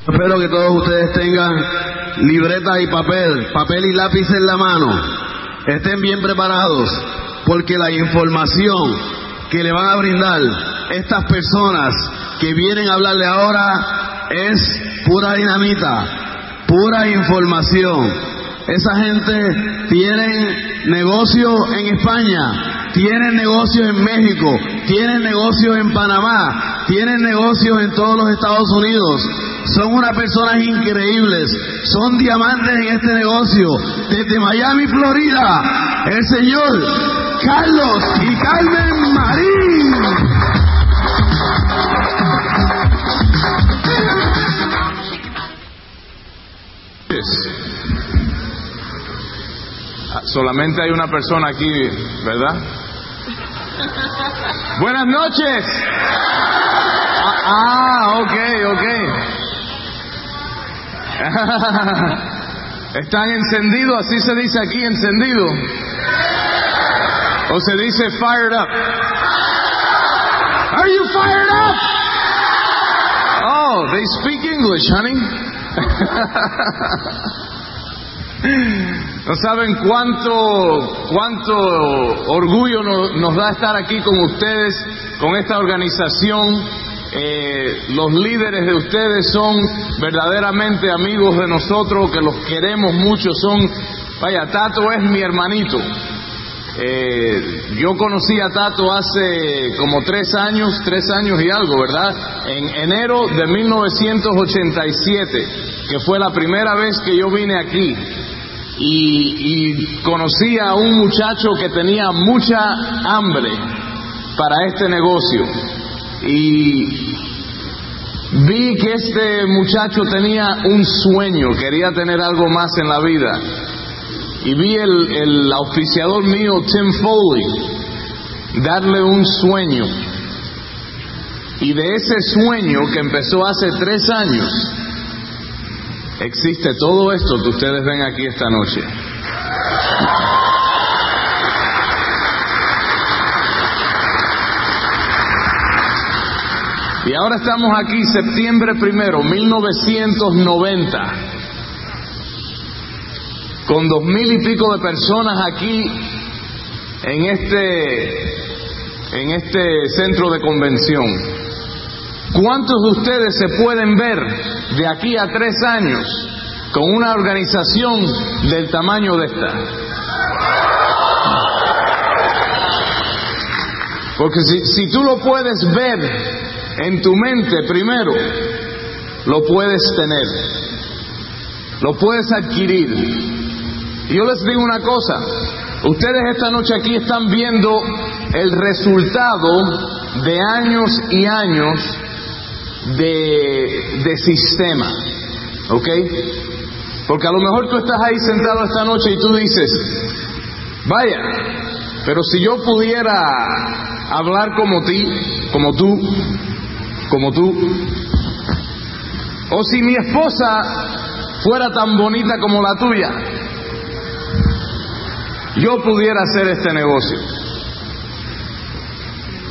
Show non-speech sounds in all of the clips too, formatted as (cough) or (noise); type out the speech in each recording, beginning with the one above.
Espero que todos ustedes tengan libreta y papel, papel y lápiz en la mano. Estén bien preparados porque la información que le van a brindar estas personas que vienen a hablarle ahora es pura dinamita, pura información. Esa gente tiene negocio en España, tienen negocios en México, tienen negocios en Panamá, tienen negocios en todos los Estados Unidos. Son unas personas increíbles, son diamantes en este negocio. Desde Miami, Florida, el señor Carlos y Carmen Marín. Solamente hay una persona aquí, ¿verdad? Buenas noches. Ah, ah ok, ok. (laughs) ¿Están encendidos? Así se dice aquí, encendido. O se dice fired up. Are you fired up? Oh, they speak English, honey. (laughs) No saben cuánto, cuánto orgullo nos, da estar aquí con ustedes, con esta organización. Eh, los líderes de ustedes son verdaderamente amigos de nosotros, que los queremos mucho. Son, vaya, Tato es mi hermanito. Eh, yo conocí a Tato hace como tres años, tres años y algo, ¿verdad? En enero de 1987, que fue la primera vez que yo vine aquí y, conocí a un muchacho que tenía mucha hambre para este negocio. Y vi que este muchacho tenía un sueño, quería tener algo más en la vida. Y vi el, el auspiciador mío Tim Foley darle un sueño. Y de ese sueño que empezó hace tres años existe todo esto que ustedes ven aquí esta noche. Y ahora estamos aquí, septiembre primero, 1990, con dos mil y pico de personas aquí en este, en este centro de convención. ¿Cuántos de ustedes se pueden ver de aquí a tres años con una organización del tamaño de esta? Porque si, si tú lo puedes ver en tu mente primero, lo puedes tener, lo puedes adquirir. Y yo les digo una cosa, ustedes esta noche aquí están viendo el resultado de años y años de, de sistema, ¿ok? Porque a lo mejor tú estás ahí sentado esta noche y tú dices, vaya, pero si yo pudiera hablar como ti, como tú, como tú, o si mi esposa fuera tan bonita como la tuya, yo pudiera hacer este negocio.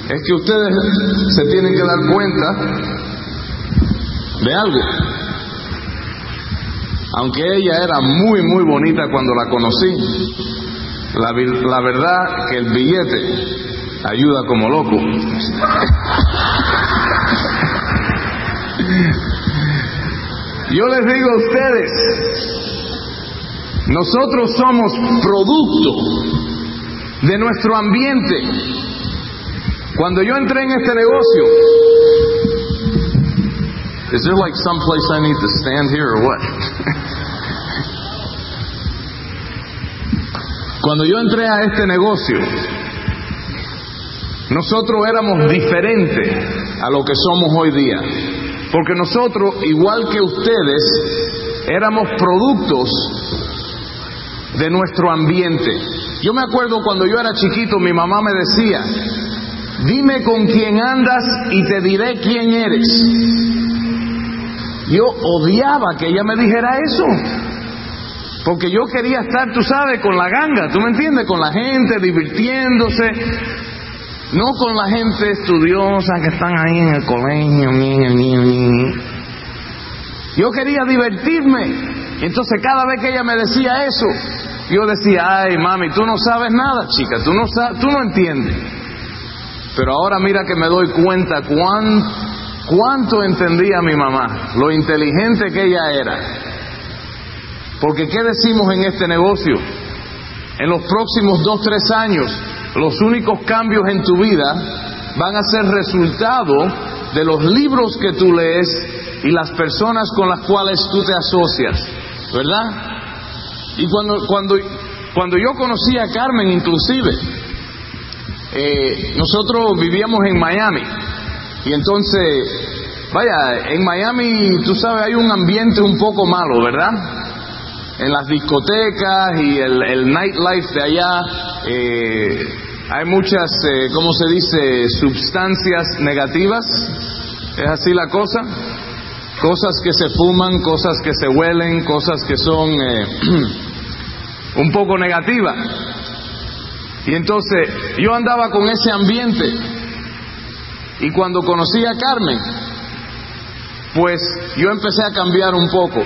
Es que ustedes se tienen que dar cuenta de algo. Aunque ella era muy, muy bonita cuando la conocí, la, la verdad que el billete ayuda como loco. Yo les digo a ustedes, nosotros somos producto de nuestro ambiente. Cuando yo entré en este negocio, Is there like some place I need to stand here or what? Cuando yo entré a este negocio, nosotros éramos diferentes a lo que somos hoy día. Porque nosotros, igual que ustedes, éramos productos de nuestro ambiente. Yo me acuerdo cuando yo era chiquito, mi mamá me decía, dime con quién andas y te diré quién eres. Yo odiaba que ella me dijera eso. Porque yo quería estar, tú sabes, con la ganga, tú me entiendes, con la gente, divirtiéndose. No con la gente estudiosa que están ahí en el colegio. Yo quería divertirme. Entonces cada vez que ella me decía eso, yo decía, ay mami, tú no sabes nada, chica, tú no, sabes, tú no entiendes. Pero ahora mira que me doy cuenta cuán, cuánto entendía mi mamá, lo inteligente que ella era. Porque ¿qué decimos en este negocio? En los próximos dos, tres años, los únicos cambios en tu vida van a ser resultado de los libros que tú lees y las personas con las cuales tú te asocias, ¿verdad? Y cuando, cuando, cuando yo conocí a Carmen inclusive, eh, nosotros vivíamos en Miami y entonces, vaya, en Miami tú sabes hay un ambiente un poco malo, ¿verdad? en las discotecas y el, el nightlife de allá eh, hay muchas, eh, ¿cómo se dice?, sustancias negativas. ¿Es así la cosa? Cosas que se fuman, cosas que se huelen, cosas que son eh, (clears throat) un poco negativas. Y entonces yo andaba con ese ambiente. Y cuando conocí a Carmen, pues yo empecé a cambiar un poco.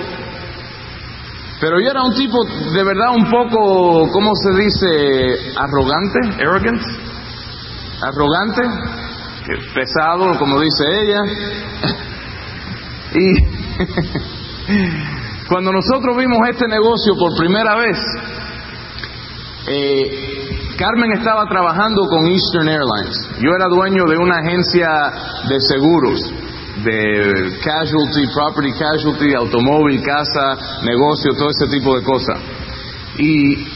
Pero yo era un tipo de verdad un poco, ¿cómo se dice? Arrogante, arrogant, arrogante, pesado, como dice ella. Y (laughs) cuando nosotros vimos este negocio por primera vez, eh, Carmen estaba trabajando con Eastern Airlines. Yo era dueño de una agencia de seguros de casualty, property casualty, automóvil, casa, negocio, todo ese tipo de cosas. Y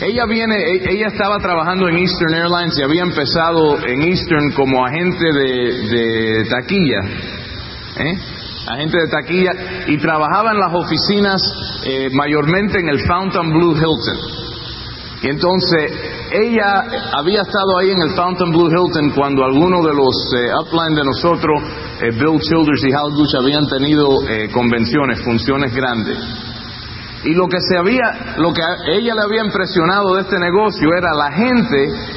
ella viene, e, ella estaba trabajando en Eastern Airlines y había empezado en Eastern como agente de, taquilla, ¿eh? agente de taquilla, y trabajaba en las oficinas eh, mayormente en el Fountain Blue Hilton. Entonces ella había estado ahí en el Fountain Blue Hilton cuando algunos de los eh, upline de nosotros, eh, Bill Childers y Hal Gooch, habían tenido eh, convenciones, funciones grandes. Y lo que se había, lo que a ella le había impresionado de este negocio era la gente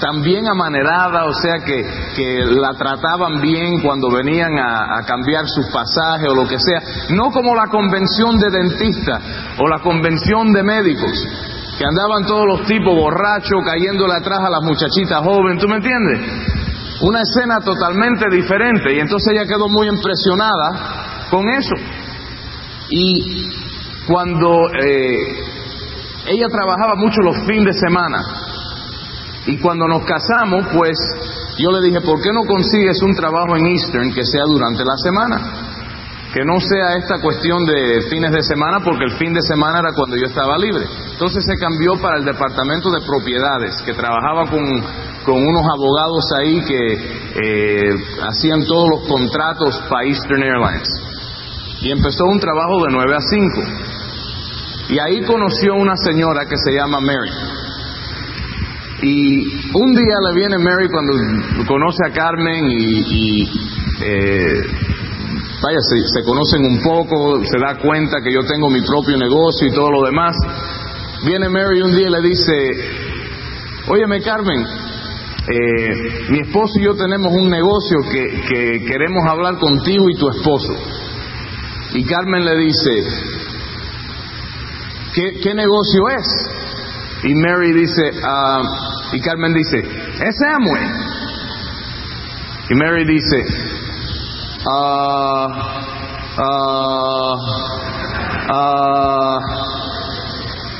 también amanerada, o sea que, que la trataban bien cuando venían a, cambiar sus pasajes o lo que sea, no como la convención de dentistas o la convención de médicos, que andaban todos los tipos borrachos cayéndole atrás a las muchachitas jóvenes, ¿tú me entiendes? Una escena totalmente diferente y entonces ella quedó muy impresionada con eso. Y cuando eh, ella trabajaba mucho los fines de semana, y cuando nos casamos, pues yo le dije, ¿por qué no consigues un trabajo en Eastern que sea durante la semana? Que no sea esta cuestión de fines de semana, porque el fin de semana era cuando yo estaba libre. Entonces se cambió para el departamento de propiedades, que trabajaba con, con unos abogados ahí que eh, hacían todos los contratos para Eastern Airlines. Y empezó un trabajo de 9 a 5. Y ahí conoció una señora que se llama Mary. Y un día le viene Mary cuando conoce a Carmen y, eh, vaya, se, conocen un poco, se da cuenta que yo tengo mi propio negocio y todo lo demás. Viene Mary un día y le dice, óyeme Carmen, eh, mi esposo y yo tenemos un negocio que, queremos hablar contigo y tu esposo. Y Carmen le dice, ¿qué, qué negocio es? Y Mary dice, ah, y Carmen dice, es Amway. Y Mary dice, ah.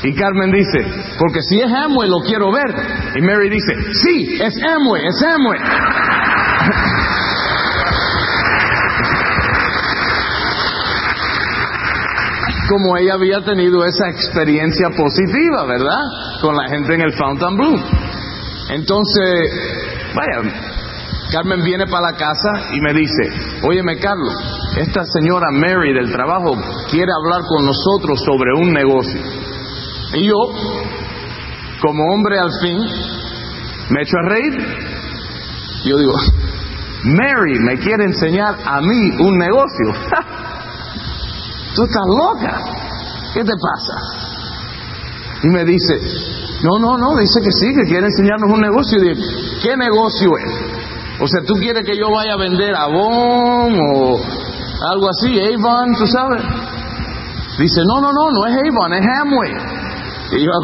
y Carmen dice, porque si es Amway lo quiero ver. Y Mary dice, sí, es Amway, es Amway. Como ella había tenido esa experiencia positiva, ¿verdad? Con la gente en el Fountain Blue. Entonces, vaya, Carmen viene para la casa y me dice, óyeme Carlos, esta señora Mary del trabajo quiere hablar con nosotros sobre un negocio. Y yo, como hombre al fin, me echo a reír. Yo digo, Mary me quiere enseñar a mí un negocio. (laughs) Tú estás loca. ¿Qué te pasa? Y me dice, no, no, no, dice que sí, que quiere enseñarnos un negocio. Y digo, ¿qué negocio es? O sea, ¿tú quieres que yo vaya a vender Avon o algo así, Avon, tú sabes? Dice, no, no, no, no es Avon, es Amway. Y yo, (laughs)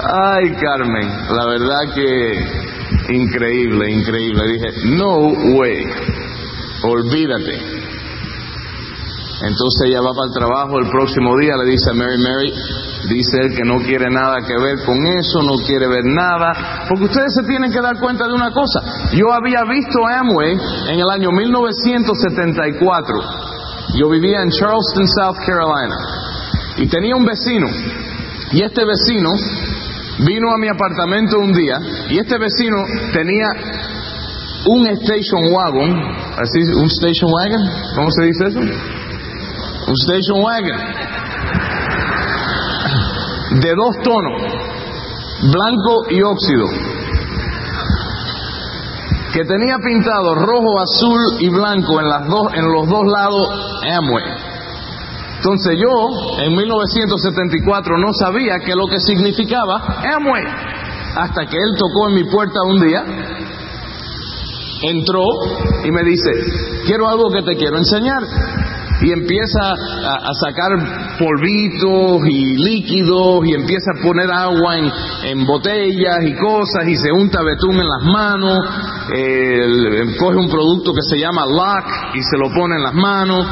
ay, Carmen, la verdad que increíble, increíble. Dije, no way, olvídate. Entonces ella va para el trabajo el próximo día, le dice a Mary, Mary, dice él que no quiere nada que ver con eso, no quiere ver nada, porque ustedes se tienen que dar cuenta de una cosa. Yo había visto Amway en el año 1974. Yo vivía en Charleston, South Carolina, y tenía un vecino, y este vecino vino a mi apartamento un día, y este vecino tenía un station wagon, así, un station wagon, ¿cómo se dice eso? un station wagon. De dos tonos, blanco y óxido, que tenía pintado rojo, azul y blanco en, las dos, en los dos lados Amway. Entonces yo, en 1974, no sabía qué lo que significaba Amway, hasta que él tocó en mi puerta un día, entró y me dice, quiero algo que te quiero enseñar y empieza a, sacar polvitos y líquidos y empieza a poner agua en, botellas y cosas y se unta betún en las manos, coge un producto que se llama lock y se lo pone en las manos,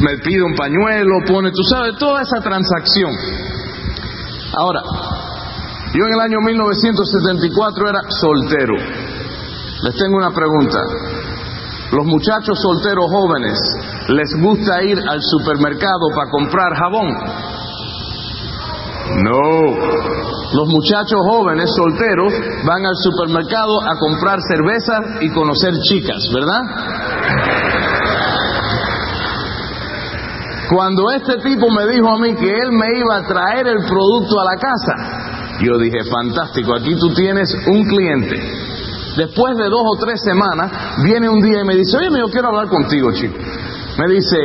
me pide un pañuelo, pone, tú sabes, toda esa transacción. Ahora, yo en el año 1974 era soltero. Les tengo una pregunta. Los muchachos solteros jóvenes les gusta ir al supermercado para comprar jabón. No. Los muchachos jóvenes solteros van al supermercado a comprar cerveza y conocer chicas, ¿verdad? Cuando este tipo me dijo a mí que él me iba a traer el producto a la casa, yo dije, fantástico, aquí tú tienes un cliente Después de dos o tres semanas, viene un día y me dice, oye, yo quiero hablar contigo, chico. Me dice,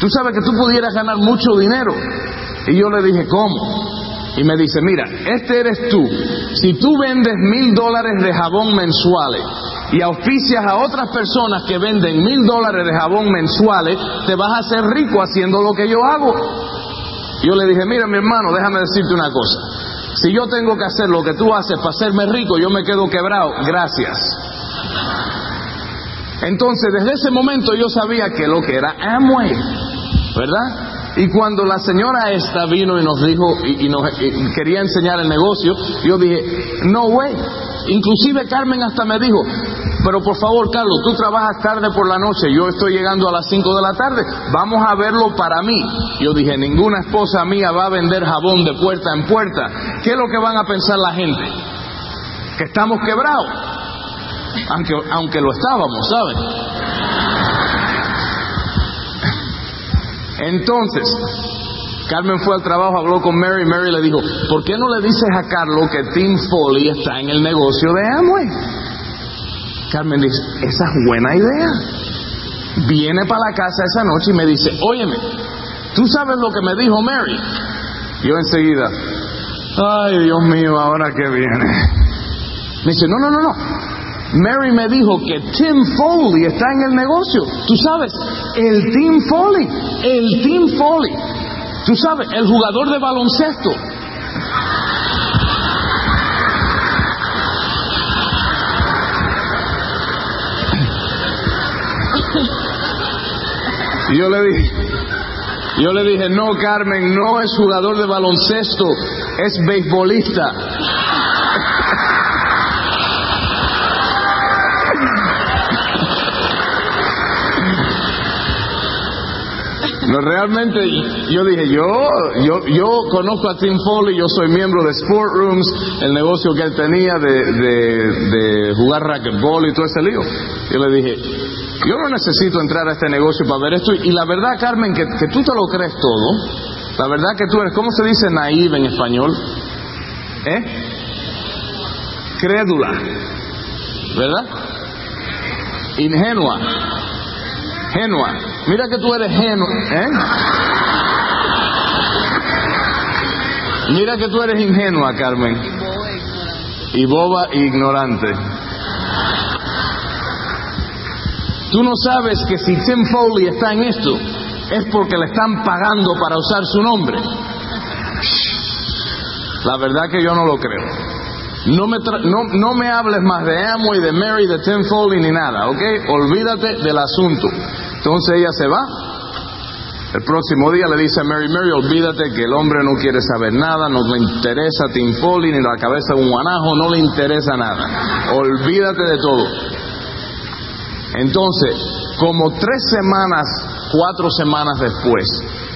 tú sabes que tú pudieras ganar mucho dinero. Y yo le dije, ¿cómo? Y me dice, mira, este eres tú. Si tú vendes mil dólares de jabón mensuales y auspicias a otras personas que venden mil dólares de jabón mensuales, te vas a hacer rico haciendo lo que yo hago. Yo le dije, mira mi hermano, déjame decirte una cosa. Si yo tengo que hacer lo que tú haces para hacerme rico, yo me quedo quebrado. Gracias. Entonces, desde ese momento yo sabía que lo que era Amway, ¿verdad? Y cuando la señora esta vino y nos dijo y, nos quería enseñar el negocio, yo dije, no way. Inclusive Carmen hasta me dijo, pero por favor, Carlos, tú trabajas tarde por la noche, yo estoy llegando a las 5 de la tarde, vamos a verlo para mí. Yo dije, ninguna esposa mía va a vender jabón de puerta en puerta. ¿Qué es lo que van a pensar la gente? Que estamos quebrados. Aunque, aunque lo estábamos, ¿saben? Entonces, Carmen fue al trabajo, habló con Mary, Mary le dijo, ¿por qué no le dices a Carlos que Tim Foley está en el negocio de Amway? Carmen dice, esa es buena idea. Viene para la casa esa noche y me dice, óyeme, ¿tú sabes lo que me dijo Mary? Yo enseguida, ay Dios mío, ahora que viene. Me dice, no, no, no, no. Mary me dijo que Tim Foley está en el negocio. Tú sabes, el Tim Foley, el Tim Foley. Tú sabes, el jugador de baloncesto Yo le yo le dije, no, Carmen, no es jugador de baloncesto, es beisbolista. No, realmente yo dije, yo, yo, yo conozco a Tim Foley, yo soy miembro de Sport Rooms, el negocio que él tenía de, de, jugar racquetball y todo ese lío. Yo le dije, yo no necesito entrar a este negocio para ver esto. Y la verdad, Carmen, que, que tú te lo crees todo. La verdad que tú eres, ¿cómo se dice naive en español? ¿Eh? Crédula. ¿Verdad? Ingenua. Genua. Mira que tú eres genua. ¿Eh? Mira que tú eres ingenua, Carmen. Y boba e ignorante. Tú no sabes que si Tim Foley está en esto, es porque le están pagando para usar su nombre. La verdad que yo no lo creo. No me, no, no me hables más de y de Mary, de Tim Foley ni nada, ¿ok? Olvídate del asunto. Entonces ella se va. El próximo día le dice a Mary, Mary, olvídate que el hombre no quiere saber nada, no le interesa Tim Foley ni la cabeza de un guanajo, no le interesa nada. Olvídate de todo. Entonces, como tres semanas, cuatro semanas después,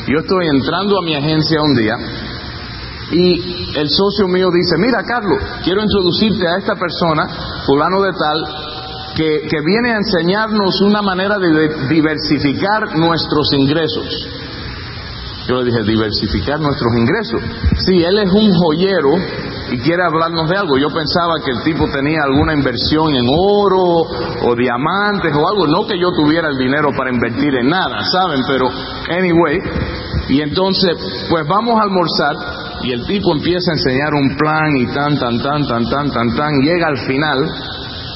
yo estoy entrando a mi agencia un día y el socio mío dice, mira Carlos, quiero introducirte a esta persona, fulano de tal, que, viene a enseñarnos una manera de diversificar nuestros ingresos. Yo le dije, diversificar nuestros ingresos. Sí, él es un joyero y quiere hablarnos de algo. Yo pensaba que el tipo tenía alguna inversión en oro o diamantes o algo. No que yo tuviera el dinero para invertir en nada, ¿saben? Pero, anyway. Y entonces, pues vamos a almorzar y el tipo empieza a enseñar un plan y tan, tan, tan, tan, tan, tan, tan. Llega al final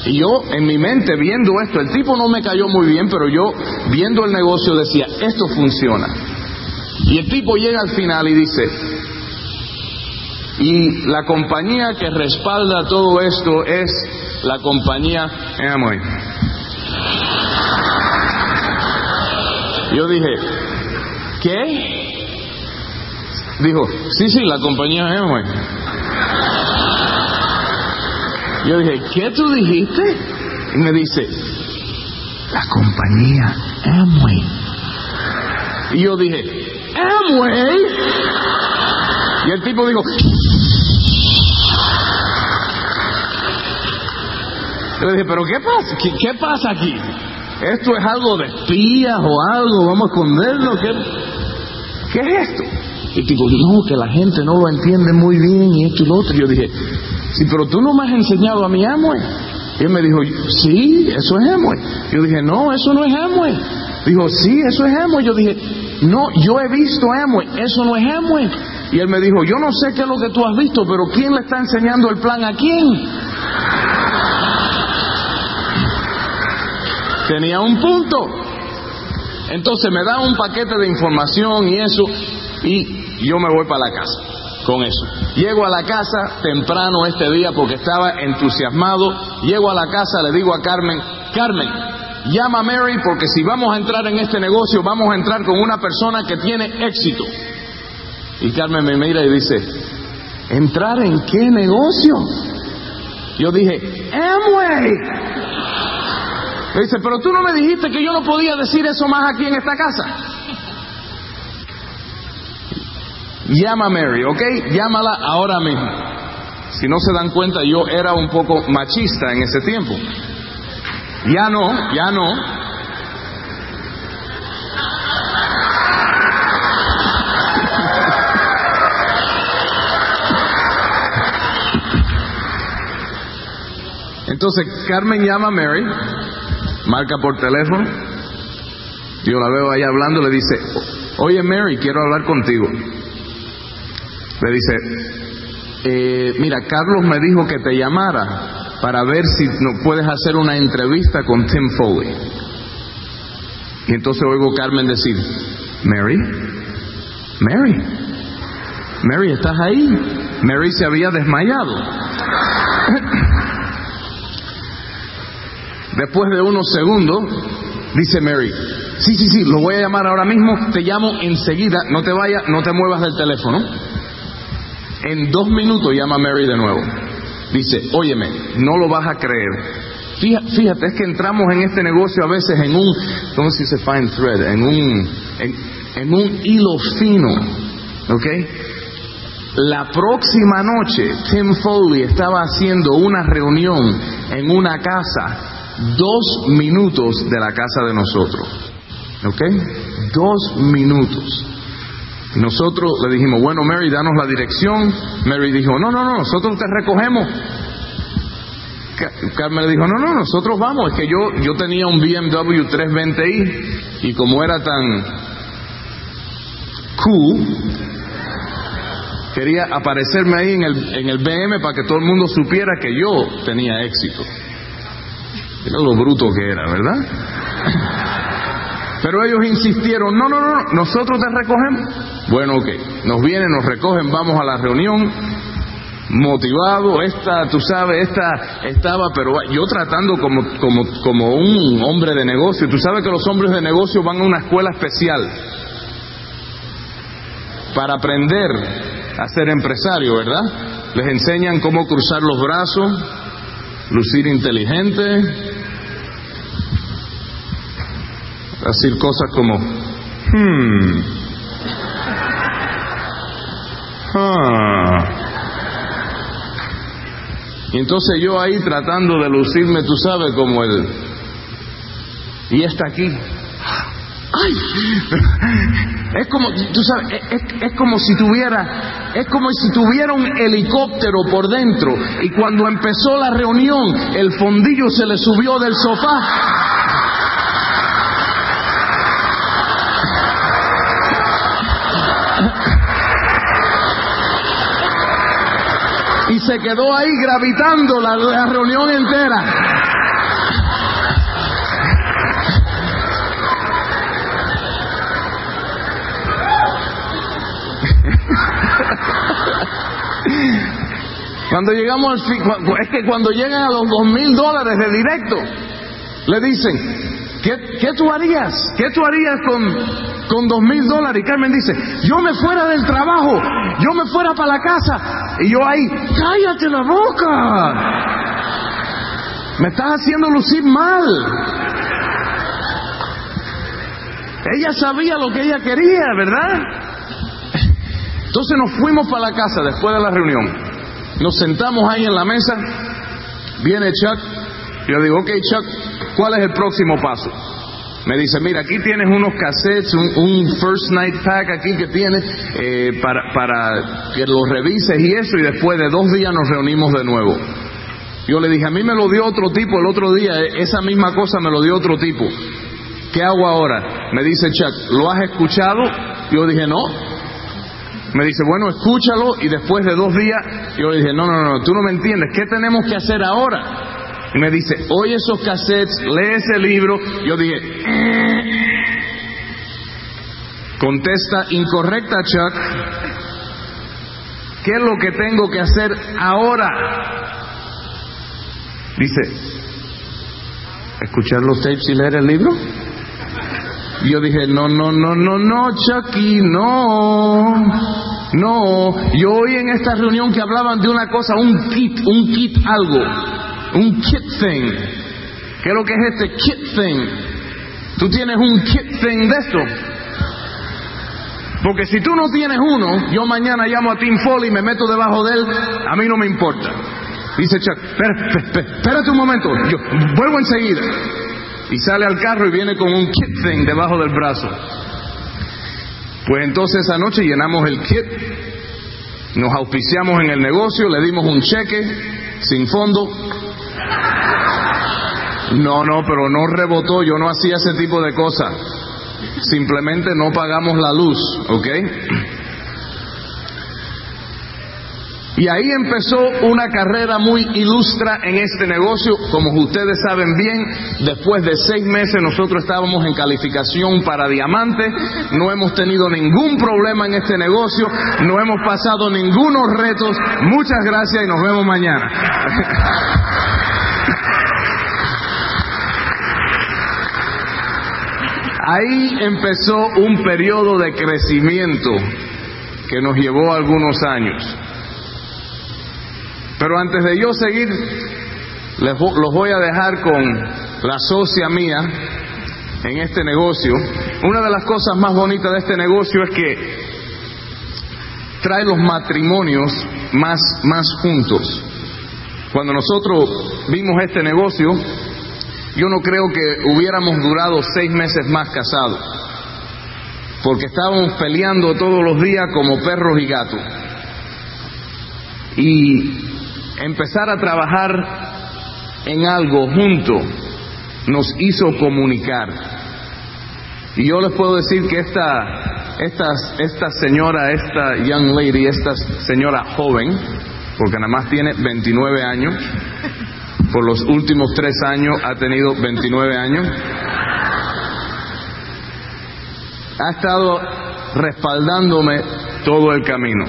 y yo en mi mente viendo esto, el tipo no me cayó muy bien, pero yo viendo el negocio decía, esto funciona. Y el tipo llega al final y dice, y la compañía que respalda todo esto es la compañía Amway. Yo dije, ¿qué? Dijo, sí, sí, la compañía Amway. Yo dije, ¿qué tú dijiste? Y me dice, la compañía Amway. Y yo dije, Amway. Y el tipo dijo, yo dije, pero ¿qué pasa? ¿Qué, pasa aquí? ¿Esto es algo de espías o algo? ¿Vamos a esconderlo? ¿Qué, ¿Qué es esto? Y el tipo, no, que la gente no lo entiende muy bien y esto y lo otro. Y yo dije, sí, pero tú no me has enseñado a mi Amway. Y él me dijo, sí, eso es Amway. Yo dije, no, eso no es Amway. Dijo, sí, eso es Amway. Yo dije, no, yo he visto Amway, eso no es Amway. Y él me dijo, yo no sé qué es lo que tú has visto, pero ¿quién le está enseñando el plan a quién? Tenía un punto. Entonces me da un paquete de información y eso, y yo me voy para la casa con eso. Llego a la casa temprano este día porque estaba entusiasmado. Llego a la casa, le digo a Carmen, Carmen, llama a Mary porque si vamos a entrar en este negocio, vamos a entrar con una persona que tiene éxito. Y Carmen me mira y dice, ¿entrar en qué negocio? Yo dije, Amway. Me dice, pero tú no me dijiste que yo no podía decir eso más aquí en esta casa. Llama a Mary, ¿ok? Llámala ahora mismo. Si no se dan cuenta, yo era un poco machista en ese tiempo. Ya no, ya no. Entonces Carmen llama a Mary, marca por teléfono, yo la veo ahí hablando, le dice, oye Mary, quiero hablar contigo. Le dice, eh, mira, Carlos me dijo que te llamara para ver si no puedes hacer una entrevista con Tim Foley. Y entonces oigo Carmen decir, Mary, Mary, Mary, ¿estás ahí? Mary se había desmayado. Después de unos segundos, dice Mary, sí, sí, sí, lo voy a llamar ahora mismo, te llamo enseguida, no te vayas, no te muevas del teléfono. En dos minutos llama Mary de nuevo. Dice, óyeme, no lo vas a creer. Fíjate, es que entramos en este negocio a veces en un, ¿cómo se dice fine thread? En un, en un hilo fino, ¿ok? La próxima noche Tim Foley estaba haciendo una reunión en una casa dos minutos de la casa de nosotros, ¿ok? Dos minutos. Nosotros le dijimos, bueno, Mary, danos la dirección. Mary dijo, no, no, no, nosotros te recogemos. Carmen le dijo, no, no, nosotros vamos. Es que yo, yo tenía un BMW 320i y como era tan cool, quería aparecerme ahí en el, en el BM para que todo el mundo supiera que yo tenía éxito. Era lo bruto que era, ¿verdad? Pero ellos insistieron, no, no, no, nosotros te recogemos. Bueno, ok, nos vienen, nos recogen, vamos a la reunión, motivado, esta, tú sabes, esta estaba, pero yo tratando como, como, como un hombre de negocio. Tú sabes que los hombres de negocio van a una escuela especial para aprender a ser empresario, ¿verdad? Les enseñan cómo cruzar los brazos, lucir inteligente, decir cosas como, hmm, ah. Y entonces yo ahí tratando de lucirme, tú sabes, como el... Y está aquí. ¡Ay! (laughs) Es como, tú sabes, es, es, como si tuviera, es como si tuviera un helicóptero por dentro y cuando empezó la reunión el fondillo se le subió del sofá se quedó ahí gravitando la, reunión entera. (laughs) Cuando llegamos al es que cuando llegan a los dos mil dólares de directo, le dicen, ¿qué, ¿qué, tú harías? ¿Qué tú harías con, con dos mil dólares. Y Carmen dice, yo me fuera del trabajo, yo me fuera para la casa. Y yo ahí, cállate la boca. Me estás haciendo lucir mal. Ella sabía lo que ella quería, ¿verdad? Entonces nos fuimos para la casa después de la reunión. Nos sentamos ahí en la mesa. Viene Chuck. Yo digo, ok Chuck, ¿cuál es el próximo paso? Me dice, mira, aquí tienes unos cassettes, un, First Night Pack aquí que tienes eh, para, para que los revises y eso, y después de dos días nos reunimos de nuevo. Yo le dije, a mí me lo dio otro tipo el otro día, eh, esa misma cosa me lo dio otro tipo. ¿Qué hago ahora? Me dice Chuck, ¿lo has escuchado? Yo dije, no. Me dice, bueno, escúchalo y después de dos días, yo le dije, no, no, no, tú no me entiendes, ¿qué tenemos que hacer ahora? Y me dice, oye esos cassettes, lee ese libro. Yo dije, contesta incorrecta Chuck. ¿Qué es lo que tengo que hacer ahora? Dice, escuchar los tapes y leer el libro. Yo dije, no, no, no, no, no, Chucky, no. No, yo oí en esta reunión que hablaban de una cosa, un kit, un kit algo un kit thing. ¿Qué es lo que es este kit thing? Tú tienes un kit thing de esto. Porque si tú no tienes uno, yo mañana llamo a Tim Foley y me meto debajo de él, a mí no me importa. Dice Chuck, espérate un momento, yo vuelvo enseguida. Y sale al carro y viene con un kit thing debajo del brazo. Pues entonces esa noche llenamos el kit, nos auspiciamos en el negocio, le dimos un cheque sin fondo, no, no, pero no rebotó, yo no hacía ese tipo de cosas. Simplemente no pagamos la luz, ¿ok? Y ahí empezó una carrera muy ilustra en este negocio. Como ustedes saben bien, después de seis meses nosotros estábamos en calificación para diamante. No hemos tenido ningún problema en este negocio. No hemos pasado ningunos retos. Muchas gracias y nos vemos mañana. Ahí empezó un periodo de crecimiento que nos llevó algunos años. Pero antes de yo seguir, les, los voy a dejar con la socia mía en este negocio, una de las cosas más bonitas de este negocio es que trae los matrimonios más, más juntos. Cuando nosotros vimos este negocio, yo no creo que hubiéramos durado seis meses más casados, porque estábamos peleando todos los días como perros y gatos. Y empezar a trabajar en algo junto nos hizo comunicar. Y yo les puedo decir que esta, esta, señora, esta young lady, esta señora joven, porque nada más tiene 29 años, por los últimos tres años ha tenido 29 años, ha estado respaldándome todo el camino.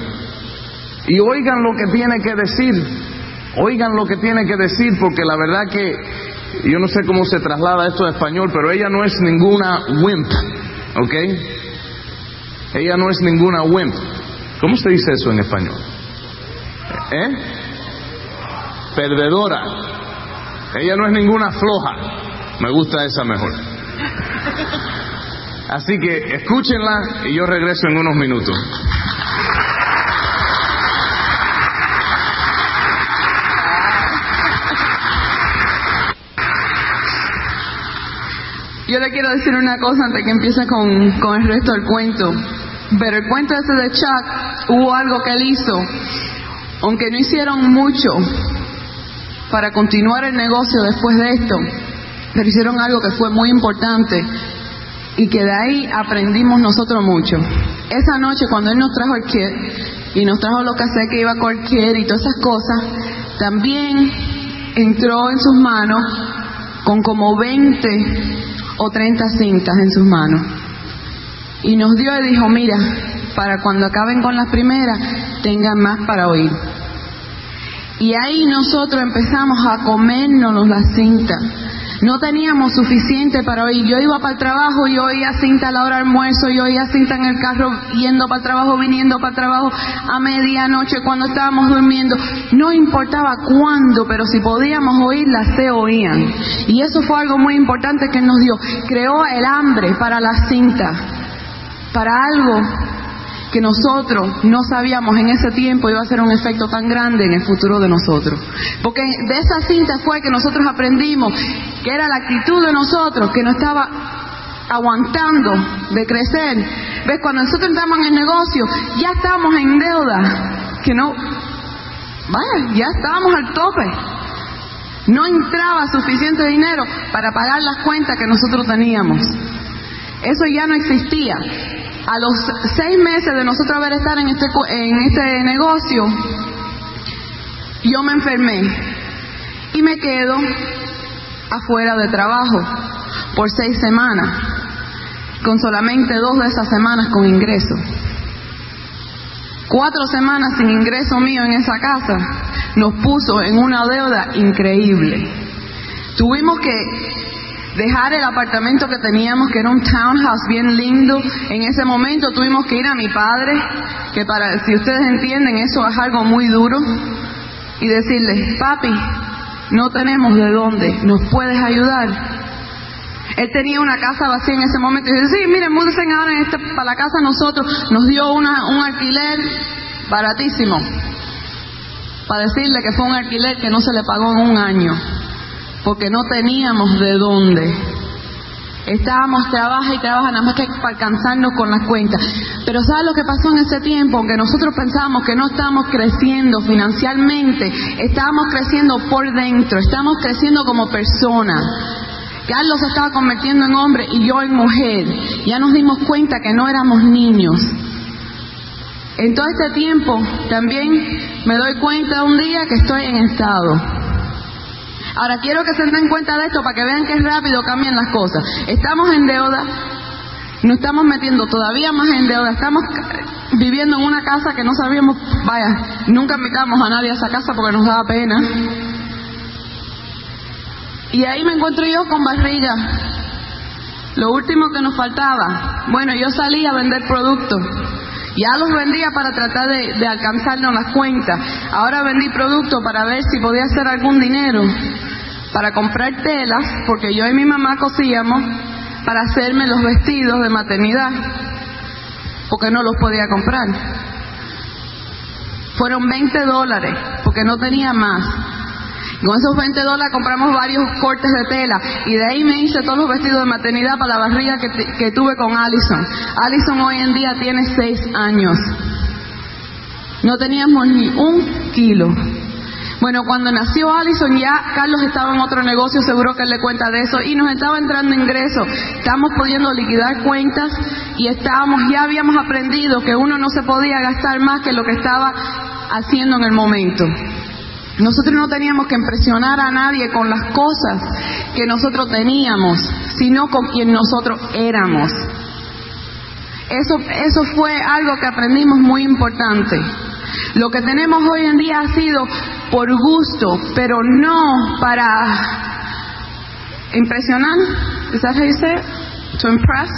Y oigan lo que tiene que decir, oigan lo que tiene que decir, porque la verdad que yo no sé cómo se traslada esto a español, pero ella no es ninguna wimp, ¿ok? Ella no es ninguna wimp. ¿Cómo se dice eso en español? ¿Eh? Perdedora. Ella no es ninguna floja. Me gusta esa mejor. Así que escúchenla y yo regreso en unos minutos. Yo le quiero decir una cosa antes que empiece con, con el resto del cuento. Pero el cuento ese de Chuck, hubo algo que él hizo, aunque no hicieron mucho para continuar el negocio después de esto, pero hicieron algo que fue muy importante y que de ahí aprendimos nosotros mucho. Esa noche cuando él nos trajo el kit y nos trajo lo que hace que iba a cualquier y todas esas cosas, también entró en sus manos con como 20 o 30 cintas en sus manos. Y nos dio y dijo, mira, para cuando acaben con las primeras, tengan más para oír. Y ahí nosotros empezamos a comernos las cintas. No teníamos suficiente para oír. Yo iba para el trabajo y oía cinta a la hora del almuerzo, yo oía cinta en el carro yendo para el trabajo, viniendo para el trabajo a medianoche cuando estábamos durmiendo. No importaba cuándo, pero si podíamos oírlas, se oían. Y eso fue algo muy importante que nos dio. Creó el hambre para la cinta, para algo que nosotros no sabíamos en ese tiempo iba a ser un efecto tan grande en el futuro de nosotros. Porque de esa cinta fue que nosotros aprendimos que era la actitud de nosotros que no estaba aguantando de crecer. ¿Ves? Cuando nosotros entramos en el negocio, ya estábamos en deuda, que no, vaya, ya estábamos al tope. No entraba suficiente dinero para pagar las cuentas que nosotros teníamos. Eso ya no existía a los seis meses de nosotros haber estado en este, en este negocio, yo me enfermé y me quedo afuera de trabajo por seis semanas, con solamente dos de esas semanas con ingreso. Cuatro semanas sin ingreso mío en esa casa nos puso en una deuda increíble. Tuvimos que dejar el apartamento que teníamos, que era un townhouse bien lindo. En ese momento tuvimos que ir a mi padre, que para, si ustedes entienden, eso es algo muy duro, y decirle, papi, no tenemos de dónde, ¿nos puedes ayudar? Él tenía una casa vacía en ese momento y dice, sí, miren, múdense ahora en este, para la casa nosotros, nos dio una, un alquiler baratísimo, para decirle que fue un alquiler que no se le pagó en un año porque no teníamos de dónde. Estábamos trabaja y trabaja nada más que para alcanzarnos con las cuentas. Pero ¿sabes lo que pasó en ese tiempo? Aunque nosotros pensábamos que no estábamos creciendo financieramente, estábamos creciendo por dentro, estábamos creciendo como personas. Carlos se estaba convirtiendo en hombre y yo en mujer. Ya nos dimos cuenta que no éramos niños. En todo este tiempo también me doy cuenta un día que estoy en estado. Ahora quiero que se den cuenta de esto para que vean que rápido cambian las cosas. Estamos en deuda, nos estamos metiendo todavía más en deuda, estamos viviendo en una casa que no sabíamos, vaya, nunca invitamos a nadie a esa casa porque nos daba pena. Y ahí me encuentro yo con barriga. Lo último que nos faltaba, bueno, yo salí a vender productos. Ya los vendía para tratar de, de alcanzarnos las cuentas. Ahora vendí productos para ver si podía hacer algún dinero para comprar telas, porque yo y mi mamá cosíamos, para hacerme los vestidos de maternidad, porque no los podía comprar. Fueron 20 dólares, porque no tenía más. Con esos 20 dólares compramos varios cortes de tela y de ahí me hice todos los vestidos de maternidad para la barriga que, tuve con Allison. Allison hoy en día tiene 6 años. No teníamos ni un kilo. Bueno, cuando nació Allison ya Carlos estaba en otro negocio, seguro que él le cuenta de eso, y nos estaba entrando ingresos. Estamos pudiendo liquidar cuentas y estábamos, ya habíamos aprendido que uno no se podía gastar más que lo que estaba haciendo en el momento. Nosotros no teníamos que impresionar a nadie con las cosas que nosotros teníamos, sino con quien nosotros éramos. Eso, eso fue algo que aprendimos muy importante. Lo que tenemos hoy en día ha sido por gusto, pero no para impresionar. ¿Es how To impress.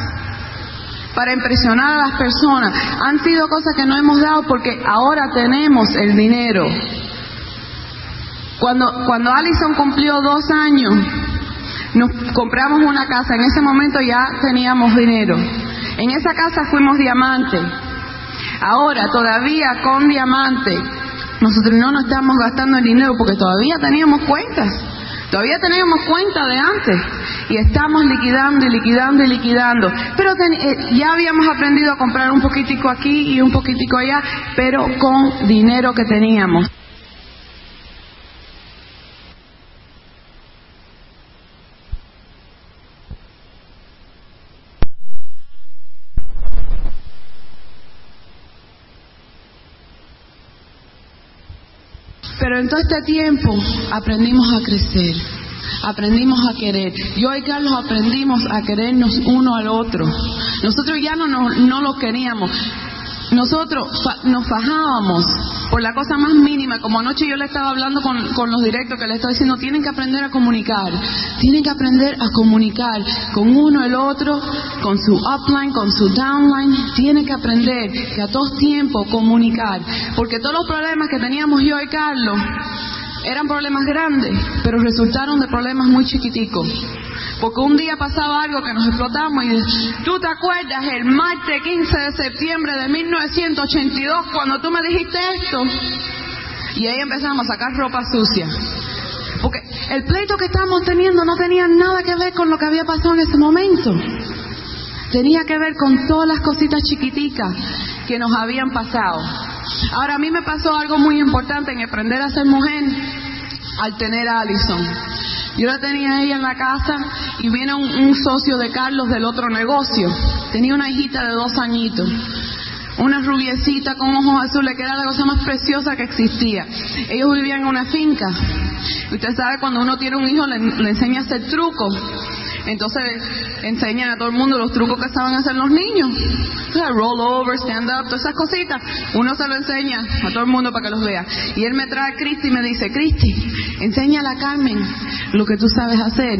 Para impresionar a las personas. Han sido cosas que no hemos dado porque ahora tenemos el dinero. Cuando, cuando Allison cumplió dos años, nos compramos una casa. En ese momento ya teníamos dinero. En esa casa fuimos diamante. Ahora, todavía con diamante, nosotros no nos estamos gastando el dinero porque todavía teníamos cuentas. Todavía teníamos cuenta de antes y estamos liquidando y liquidando y liquidando. Pero eh, ya habíamos aprendido a comprar un poquitico aquí y un poquitico allá, pero con dinero que teníamos. Pero en todo este tiempo aprendimos a crecer, aprendimos a querer. Yo y Carlos aprendimos a querernos uno al otro. Nosotros ya no, no, no lo queríamos. Nosotros nos fajábamos por la cosa más mínima, como anoche yo le estaba hablando con, los directos que le estaba diciendo, tienen que aprender a comunicar, tienen que aprender a comunicar con uno el otro, con su upline, con su downline, tienen que aprender que a todos tiempos comunicar, porque todos los problemas que teníamos yo y Carlos eran problemas grandes, pero resultaron de problemas muy chiquiticos. Porque un día pasaba algo que nos explotamos y tú te acuerdas el martes 15 de septiembre de 1982 cuando tú me dijiste esto. Y ahí empezamos a sacar ropa sucia. Porque el pleito que estábamos teniendo no tenía nada que ver con lo que había pasado en ese momento. Tenía que ver con todas las cositas chiquiticas que nos habían pasado. Ahora a mí me pasó algo muy importante en aprender a ser mujer al tener a Allison. Yo la tenía ahí en la casa y viene un, socio de Carlos del otro negocio. Tenía una hijita de dos añitos una rubiecita con ojos azules, que era la cosa más preciosa que existía. Ellos vivían en una finca. Usted sabe, cuando uno tiene un hijo, le, le enseña a hacer trucos. Entonces enseñan a todo el mundo los trucos que saben hacer los niños. roll over, stand up, todas esas cositas. Uno se lo enseña a todo el mundo para que los vea. Y él me trae a Cristi y me dice, Cristi, enséñale a Carmen lo que tú sabes hacer.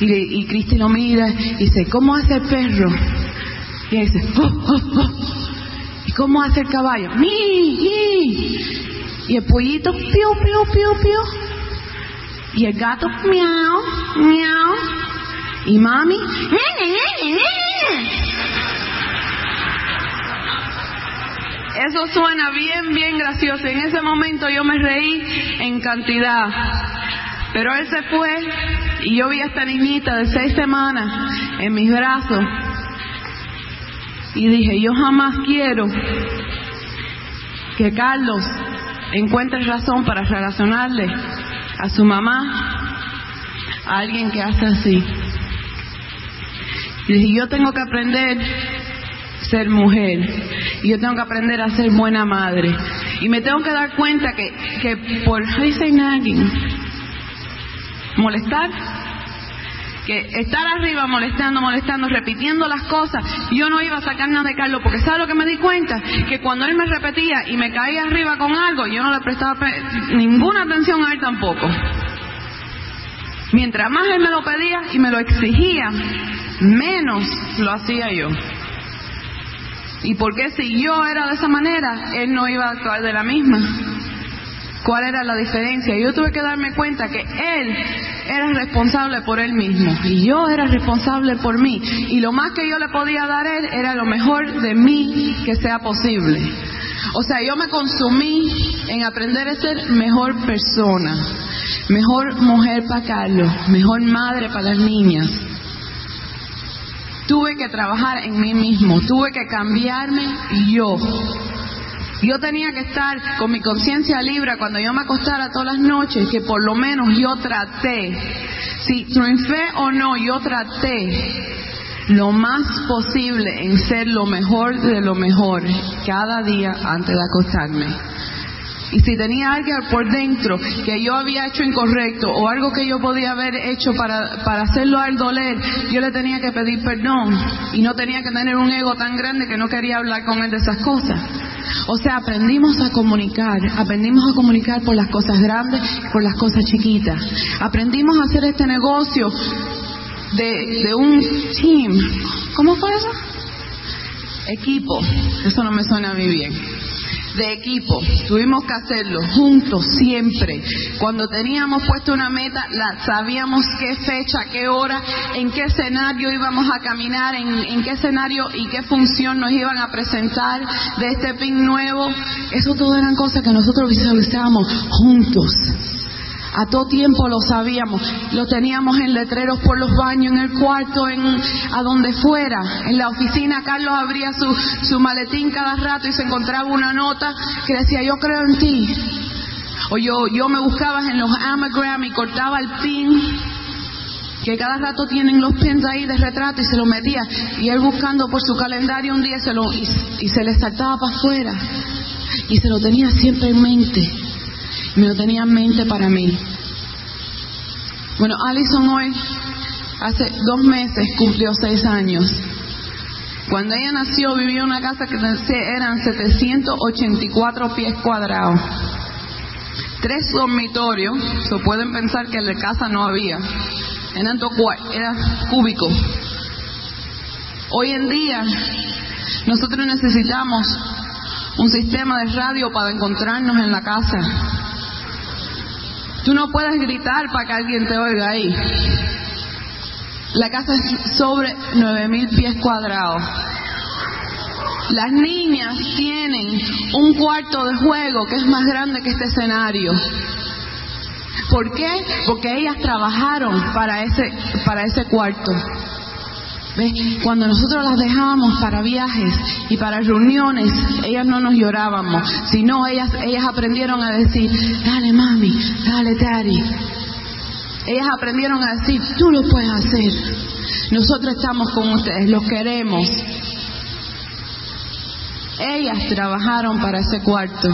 Y, y Cristi lo mira y dice, ¿cómo hace el perro? Y él dice, oh, oh, oh". ¿Y cómo hace el caballo? ¡Mi! Y el pollito, piu, piu, piu, piu. Y el gato, miau, miau. Y mami, eso suena bien, bien gracioso. En ese momento yo me reí en cantidad. Pero él se fue y yo vi a esta niñita de seis semanas en mis brazos. Y dije, yo jamás quiero que Carlos encuentre razón para relacionarle a su mamá, a alguien que hace así. Y yo tengo que aprender a ser mujer y yo tengo que aprender a ser buena madre. Y me tengo que dar cuenta que, que por nagging, molestar, que estar arriba molestando, molestando, repitiendo las cosas, yo no iba a sacar nada de Carlos, porque ¿sabe lo que me di cuenta? Que cuando él me repetía y me caía arriba con algo, yo no le prestaba ninguna atención a él tampoco. Mientras más él me lo pedía y me lo exigía, menos lo hacía yo. ¿Y por qué si yo era de esa manera, él no iba a actuar de la misma? ¿Cuál era la diferencia? Yo tuve que darme cuenta que él era responsable por él mismo y yo era responsable por mí. Y lo más que yo le podía dar a él era lo mejor de mí que sea posible. O sea, yo me consumí en aprender a ser mejor persona, mejor mujer para Carlos, mejor madre para las niñas. Tuve que trabajar en mí mismo, tuve que cambiarme yo. Yo tenía que estar con mi conciencia libre cuando yo me acostara todas las noches, que por lo menos yo traté, si triunfé o no, yo traté lo más posible en ser lo mejor de lo mejor cada día antes de acostarme. Y si tenía algo por dentro que yo había hecho incorrecto o algo que yo podía haber hecho para, para hacerlo al doler, yo le tenía que pedir perdón y no tenía que tener un ego tan grande que no quería hablar con él de esas cosas. O sea, aprendimos a comunicar, aprendimos a comunicar por las cosas grandes y por las cosas chiquitas. Aprendimos a hacer este negocio de, de un team. ¿Cómo fue eso? Equipo. Eso no me suena a mí bien de equipo. Tuvimos que hacerlo juntos siempre. Cuando teníamos puesto una meta, la, sabíamos qué fecha, qué hora, en qué escenario íbamos a caminar, en, en qué escenario y qué función nos iban a presentar de este pin nuevo. Eso todo eran cosas que nosotros visualizábamos juntos. A todo tiempo lo sabíamos. Lo teníamos en letreros por los baños, en el cuarto, en a donde fuera. En la oficina Carlos abría su, maletín cada rato y se encontraba una nota que decía yo creo en ti. O yo, yo me buscaba en los Amagram y cortaba el pin que cada rato tienen los pins ahí de retrato y se lo metía y él buscando por su calendario un día se lo y, y se le saltaba para afuera y se lo tenía siempre en mente lo tenía en mente para mí. Bueno, Alison hoy, hace dos meses, cumplió seis años. Cuando ella nació, vivía en una casa que eran 784 pies cuadrados. Tres dormitorios, se pueden pensar que en la casa no había. Eran era cúbico. Hoy en día, nosotros necesitamos un sistema de radio para encontrarnos en la casa. Tú no puedes gritar para que alguien te oiga ahí. La casa es sobre 9000 pies cuadrados. Las niñas tienen un cuarto de juego que es más grande que este escenario. ¿Por qué? Porque ellas trabajaron para ese, para ese cuarto. Cuando nosotros las dejábamos para viajes y para reuniones, ellas no nos llorábamos, sino ellas, ellas aprendieron a decir, dale mami, dale daddy. Ellas aprendieron a decir, tú lo puedes hacer. Nosotros estamos con ustedes, los queremos. Ellas trabajaron para ese cuarto.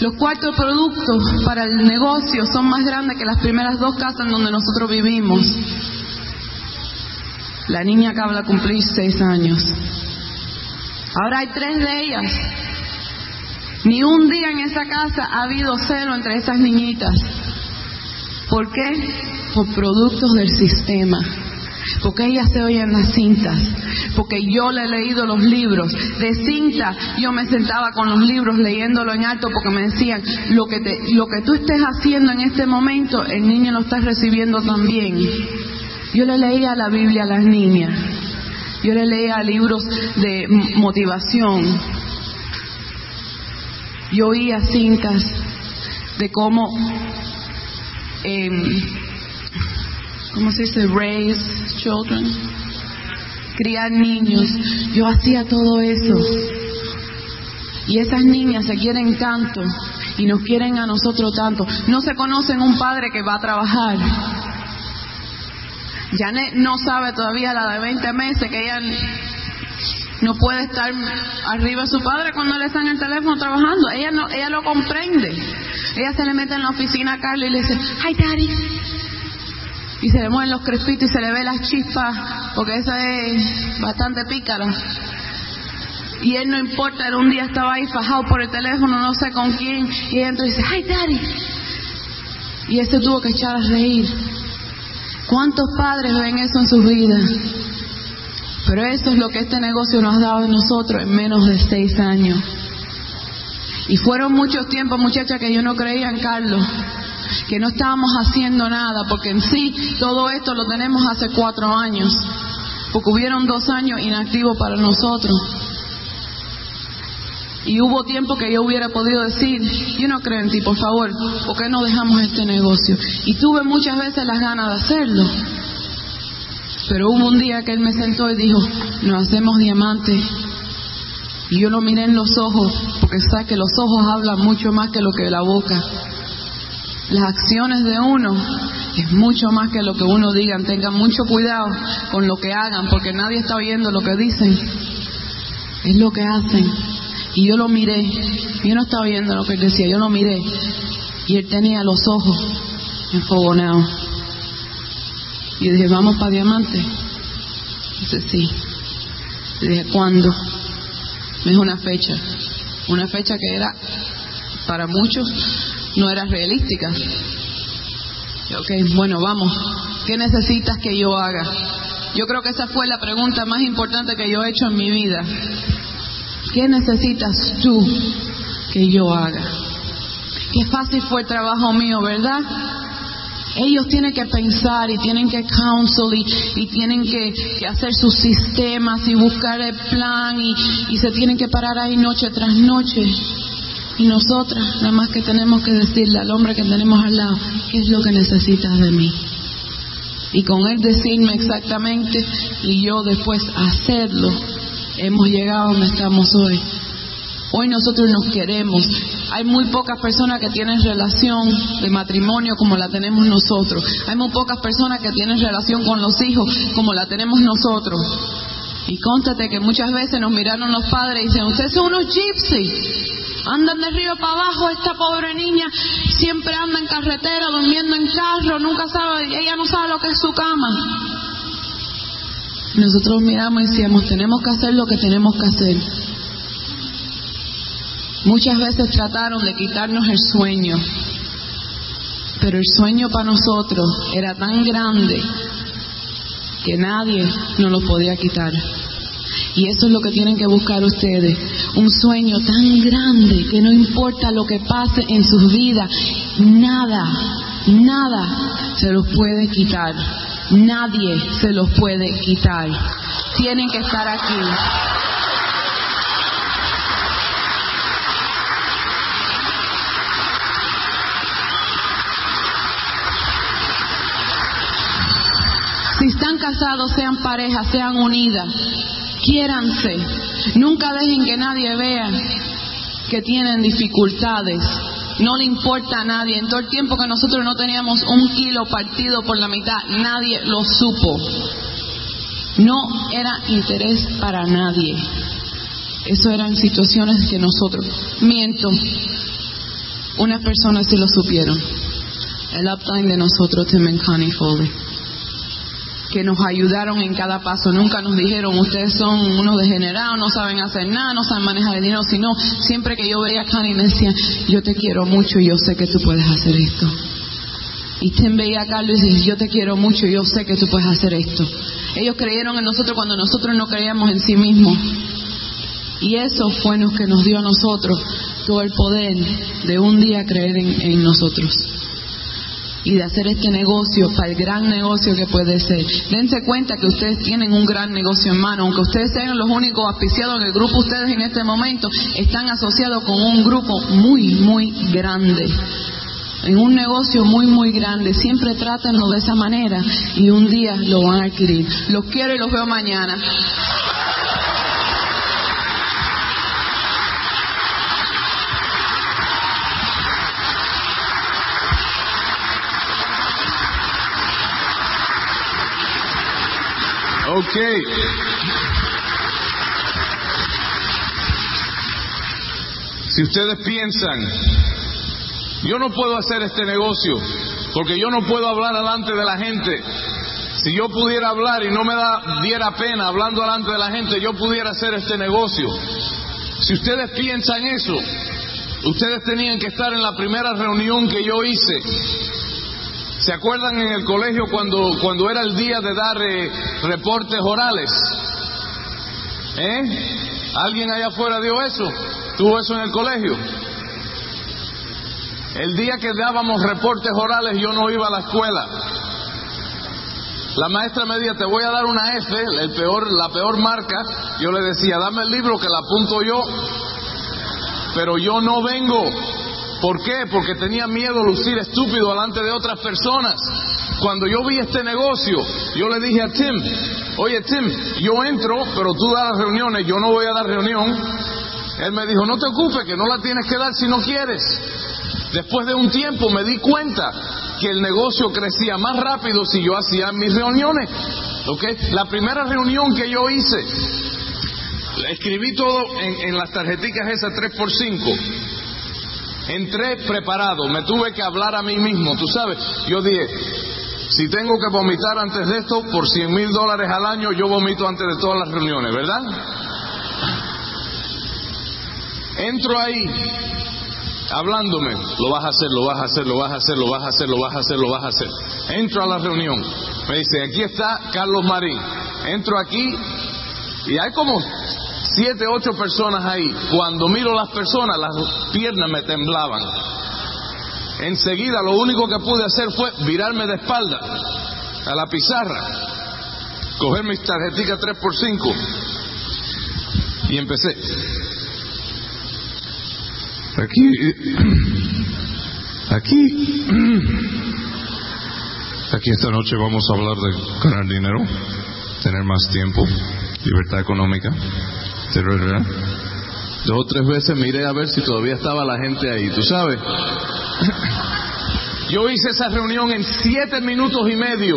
Los cuartos productos para el negocio son más grandes que las primeras dos casas en donde nosotros vivimos. La niña acaba de cumplir seis años. Ahora hay tres de ellas. Ni un día en esa casa ha habido celo entre esas niñitas. ¿Por qué? Por productos del sistema. Porque ellas se oyen las cintas. Porque yo le he leído los libros. De cinta yo me sentaba con los libros leyéndolo en alto porque me decían, lo que, lo que tú estés haciendo en este momento, el niño lo está recibiendo también. Yo le leía la Biblia a las niñas. Yo le leía libros de motivación. Yo oía cintas de cómo, eh, ¿cómo se dice? Raise children. Criar niños. Yo hacía todo eso. Y esas niñas se quieren tanto y nos quieren a nosotros tanto. No se conocen un padre que va a trabajar Janet no sabe todavía la de 20 meses que ella no puede estar arriba de su padre cuando él está en el teléfono trabajando. Ella no, ella lo comprende. Ella se le mete en la oficina a Carlos y le dice, hi daddy. Y se le mueven los crespitos y se le ve las chispas, porque eso es bastante pícaro. Y él no importa, él un día estaba ahí fajado por el teléfono, no sé con quién, y ella entonces dice, hi daddy. Y ese tuvo que echar a reír. ¿Cuántos padres ven eso en sus vidas? Pero eso es lo que este negocio nos ha dado a nosotros en menos de seis años. Y fueron muchos tiempos, muchachas, que yo no creía en Carlos. que no estábamos haciendo nada, porque en sí todo esto lo tenemos hace cuatro años, porque hubieron dos años inactivos para nosotros. Y hubo tiempo que yo hubiera podido decir, yo no creo en ti, por favor, ¿por qué no dejamos este negocio? Y tuve muchas veces las ganas de hacerlo. Pero hubo un día que él me sentó y dijo, nos hacemos diamantes. Y yo lo miré en los ojos, porque sabe que los ojos hablan mucho más que lo que la boca. Las acciones de uno es mucho más que lo que uno diga. Tengan mucho cuidado con lo que hagan, porque nadie está oyendo lo que dicen. Es lo que hacen. Y yo lo miré. Yo no estaba oyendo lo que él decía, yo lo miré. Y él tenía los ojos enfogonados. Y yo dije, vamos para Diamante. Dice, sí. Le dije, ¿cuándo? Me dijo una fecha. Una fecha que era, para muchos, no era realística. Y, ok, bueno, vamos. ¿Qué necesitas que yo haga? Yo creo que esa fue la pregunta más importante que yo he hecho en mi vida. ¿Qué necesitas tú que yo haga? Qué fácil fue el trabajo mío, ¿verdad? Ellos tienen que pensar y tienen que counsel y, y tienen que, que, hacer sus sistemas y buscar el plan y, y se tienen que parar ahí noche tras noche. Y nosotras, nada más que tenemos que decirle al hombre que tenemos al lado, ¿qué es lo que necesitas de mí? Y con él decirme exactamente y yo después hacerlo, hemos llegado donde estamos hoy. Hoy nosotros nos queremos. Hay muy pocas personas que tienen relación de matrimonio como la tenemos nosotros. Hay muy pocas personas que tienen relación con los hijos como la tenemos nosotros. Y contate que muchas veces nos miraron los padres y dicen, ustedes son unos gypsies. Andan de río para abajo, esta pobre niña siempre anda en carretera, durmiendo en carro, nunca sabe, ella no sabe lo que es su cama. Nosotros miramos y decíamos, tenemos que hacer lo que tenemos que hacer. Muchas veces trataron de quitarnos el sueño, pero el sueño para nosotros era tan grande que nadie nos lo podía quitar. Y eso es lo que tienen que buscar ustedes. Un sueño tan grande que no importa lo que pase en sus vidas, nada, nada se los puede quitar. Nadie se los puede quitar. Tienen que estar aquí. Si están casados, sean parejas, sean unidas. Quiéranse. Nunca dejen que nadie vea que tienen dificultades. No le importa a nadie. En todo el tiempo que nosotros no teníamos un kilo partido por la mitad, nadie lo supo. No era interés para nadie. Eso eran situaciones que nosotros, miento, unas personas sí lo supieron. El uptime de nosotros, Tim and Connie Foley que nos ayudaron en cada paso. Nunca nos dijeron, ustedes son unos degenerados, no saben hacer nada, no saben manejar el dinero, sino siempre que yo veía a me decía, yo te quiero mucho y yo sé que tú puedes hacer esto. Y Tim veía a Carlos y dice, yo te quiero mucho y yo sé que tú puedes hacer esto. Ellos creyeron en nosotros cuando nosotros no creíamos en sí mismos. Y eso fue lo que nos dio a nosotros todo el poder de un día creer en, en nosotros y de hacer este negocio para el gran negocio que puede ser. Dense cuenta que ustedes tienen un gran negocio en mano, aunque ustedes sean los únicos auspiciados en el grupo, ustedes en este momento están asociados con un grupo muy, muy grande. En un negocio muy, muy grande. Siempre trátenlo de esa manera y un día lo van a adquirir. Los quiero y los veo mañana. Ok. Si ustedes piensan, yo no puedo hacer este negocio porque yo no puedo hablar delante de la gente. Si yo pudiera hablar y no me diera pena hablando delante de la gente, yo pudiera hacer este negocio. Si ustedes piensan eso, ustedes tenían que estar en la primera reunión que yo hice ¿Se acuerdan en el colegio cuando, cuando era el día de dar eh, reportes orales? ¿Eh? ¿Alguien allá afuera dio eso? ¿Tuvo eso en el colegio? El día que dábamos reportes orales yo no iba a la escuela. La maestra me decía, te voy a dar una F, el peor, la peor marca. Yo le decía, dame el libro que la apunto yo, pero yo no vengo. ¿Por qué? Porque tenía miedo lucir estúpido delante de otras personas. Cuando yo vi este negocio, yo le dije a Tim, oye Tim, yo entro, pero tú das las reuniones, yo no voy a dar reunión. Él me dijo, no te ocupes, que no la tienes que dar si no quieres. Después de un tiempo me di cuenta que el negocio crecía más rápido si yo hacía mis reuniones. ¿Okay? La primera reunión que yo hice, escribí todo en, las tarjeticas esas 3x5 Entré preparado, me tuve que hablar a mí mismo, tú sabes. Yo dije, si tengo que vomitar antes de esto, por 100 mil dólares al año, yo vomito antes de todas las reuniones, ¿verdad? Entro ahí, hablándome, lo vas a hacer, lo vas a hacer, lo vas a hacer, lo vas a hacer, lo vas a hacer, lo vas a hacer. Entro a la reunión, me dice, aquí está Carlos Marín. Entro aquí y hay como siete, ocho personas ahí. Cuando miro las personas, las piernas me temblaban. Enseguida lo único que pude hacer fue virarme de espalda a la pizarra, coger mis tarjeticas 3x5 y empecé. Aquí, (clears throat) aquí, (clears throat) aquí esta noche vamos a hablar de ganar dinero, tener más tiempo, libertad económica, Dos o tres veces miré a ver si todavía estaba la gente ahí, tú sabes. Yo hice esa reunión en siete minutos y medio.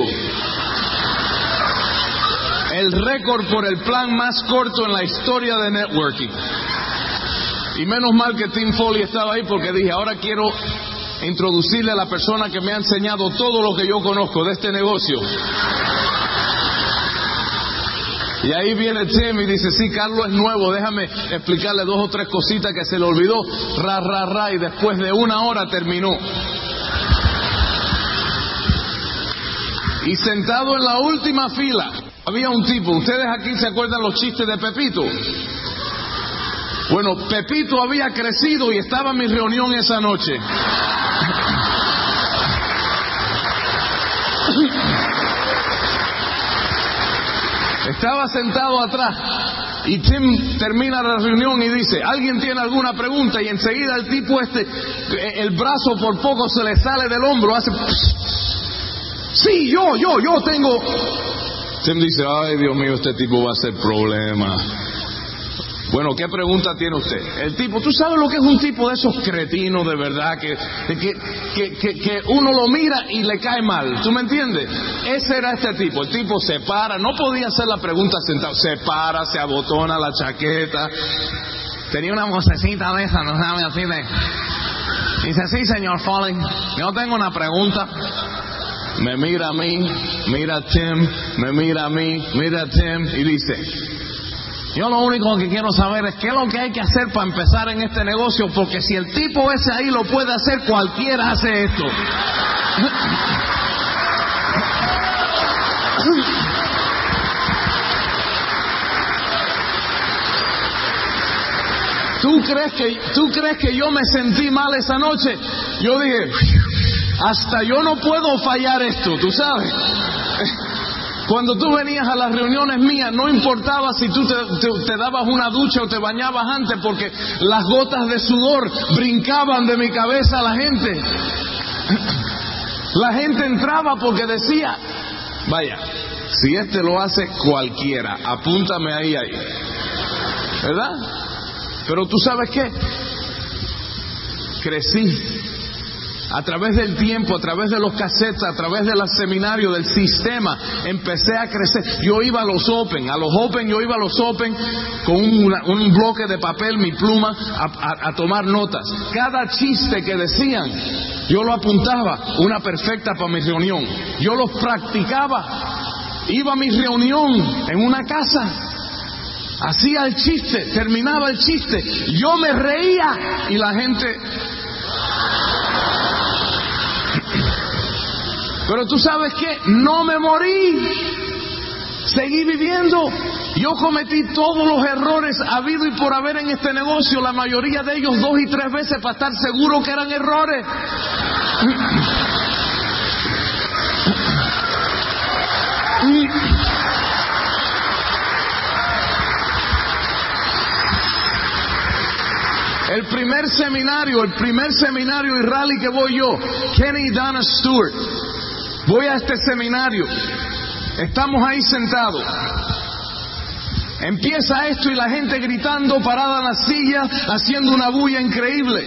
El récord por el plan más corto en la historia de networking. Y menos mal que Tim Foley estaba ahí porque dije, ahora quiero introducirle a la persona que me ha enseñado todo lo que yo conozco de este negocio. Y ahí viene Tim y dice, sí, Carlos es nuevo, déjame explicarle dos o tres cositas que se le olvidó, ra, ra, ra, y después de una hora terminó. Y sentado en la última fila había un tipo, ustedes aquí se acuerdan los chistes de Pepito. Bueno, Pepito había crecido y estaba en mi reunión esa noche. Estaba sentado atrás y Tim termina la reunión y dice, ¿alguien tiene alguna pregunta? Y enseguida el tipo este, eh, el brazo por poco se le sale del hombro, hace... Sí, yo, yo, yo tengo... Tim dice, ay Dios mío, este tipo va a ser problema. Bueno, ¿qué pregunta tiene usted? El tipo, ¿tú sabes lo que es un tipo de esos cretinos de verdad que, que, que, que, uno lo mira y le cae mal? ¿Tú me entiendes? Ese era este tipo. El tipo se para, no podía hacer la pregunta sentado, se para, se abotona la chaqueta. Tenía una vocecita de esa, ¿no sabe? Así de. Dice, sí, señor Foley, yo tengo una pregunta. Me mira a mí, mira a Tim, me mira a mí, mira a Tim y dice, yo lo único que quiero saber es qué es lo que hay que hacer para empezar en este negocio, porque si el tipo ese ahí lo puede hacer, cualquiera hace esto. ¿Tú crees que tú crees que yo me sentí mal esa noche? Yo dije, hasta yo no puedo fallar esto, tú sabes. Cuando tú venías a las reuniones mías, no importaba si tú te, dabas una ducha o te bañabas antes, porque las gotas de sudor brincaban de mi cabeza a la gente. La gente entraba porque decía, vaya, si este lo hace cualquiera, apúntame ahí, ahí. ¿Verdad? Pero tú sabes qué? Crecí a través del tiempo, a través de los cassettes, a través del seminario, del sistema, empecé a crecer. Yo iba a los Open, a los Open, yo iba a los Open con un bloque de papel, mi pluma, a, a tomar notas. Cada chiste que decían, yo lo apuntaba, una perfecta para mi reunión. Yo los practicaba. Iba a mi reunión en una casa hacía el chiste, terminaba el chiste, yo me reía y la gente pero tú sabes que no me morí. Seguí viviendo. Yo cometí todos los errores habido y por haber en este negocio, la mayoría de ellos dos y tres veces para estar seguro que eran errores. El primer seminario, el primer seminario y rally que voy yo, Kenny Donna Stewart. Voy a este seminario. Estamos ahí sentados. Empieza esto y la gente gritando, parada en la silla, haciendo una bulla increíble.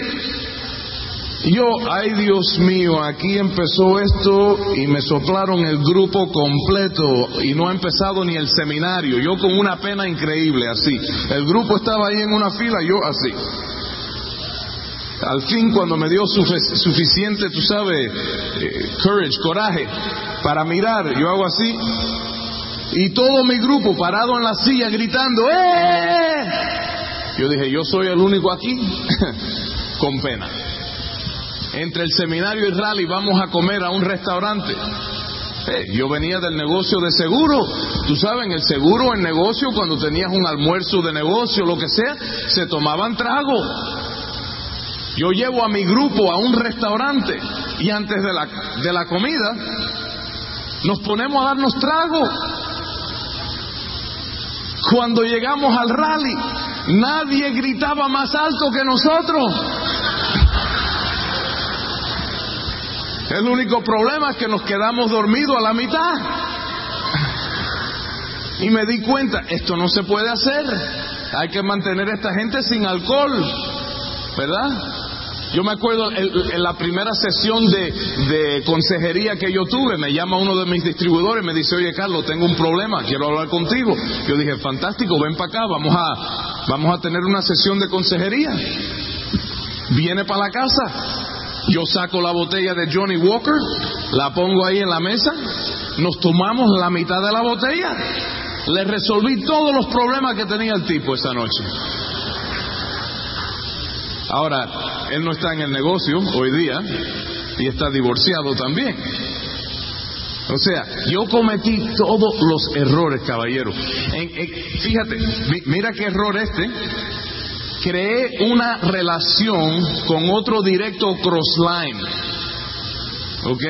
Y yo, ay Dios mío, aquí empezó esto y me soplaron el grupo completo y no ha empezado ni el seminario. Yo con una pena increíble, así. El grupo estaba ahí en una fila, yo así. Al fin, cuando me dio suficiente, tú sabes, eh, courage, coraje, para mirar, yo hago así, y todo mi grupo parado en la silla gritando, ¡eh! Yo dije, yo soy el único aquí, (laughs) con pena. Entre el seminario y rally vamos a comer a un restaurante. Eh, yo venía del negocio de seguro. Tú sabes, en el seguro, en negocio, cuando tenías un almuerzo de negocio, lo que sea, se tomaban trago. Yo llevo a mi grupo a un restaurante y antes de la, de la comida nos ponemos a darnos trago. Cuando llegamos al rally, nadie gritaba más alto que nosotros. El único problema es que nos quedamos dormidos a la mitad. Y me di cuenta, esto no se puede hacer. Hay que mantener a esta gente sin alcohol, ¿verdad? Yo me acuerdo en, la primera sesión de, consejería que yo tuve, me llama uno de mis distribuidores me dice, oye Carlos, tengo un problema, quiero hablar contigo. Yo dije, fantástico, ven para acá, vamos a, vamos a tener una sesión de consejería. Viene para la casa, yo saco la botella de Johnny Walker, la pongo ahí en la mesa, nos tomamos la mitad de la botella, le resolví todos los problemas que tenía el tipo esa noche. Ahora, él no está en el negocio hoy día y está divorciado también. O sea, yo cometí todos los errores, caballero. fíjate, mira qué error este. Creé una relación con otro directo crossline. ¿Ok?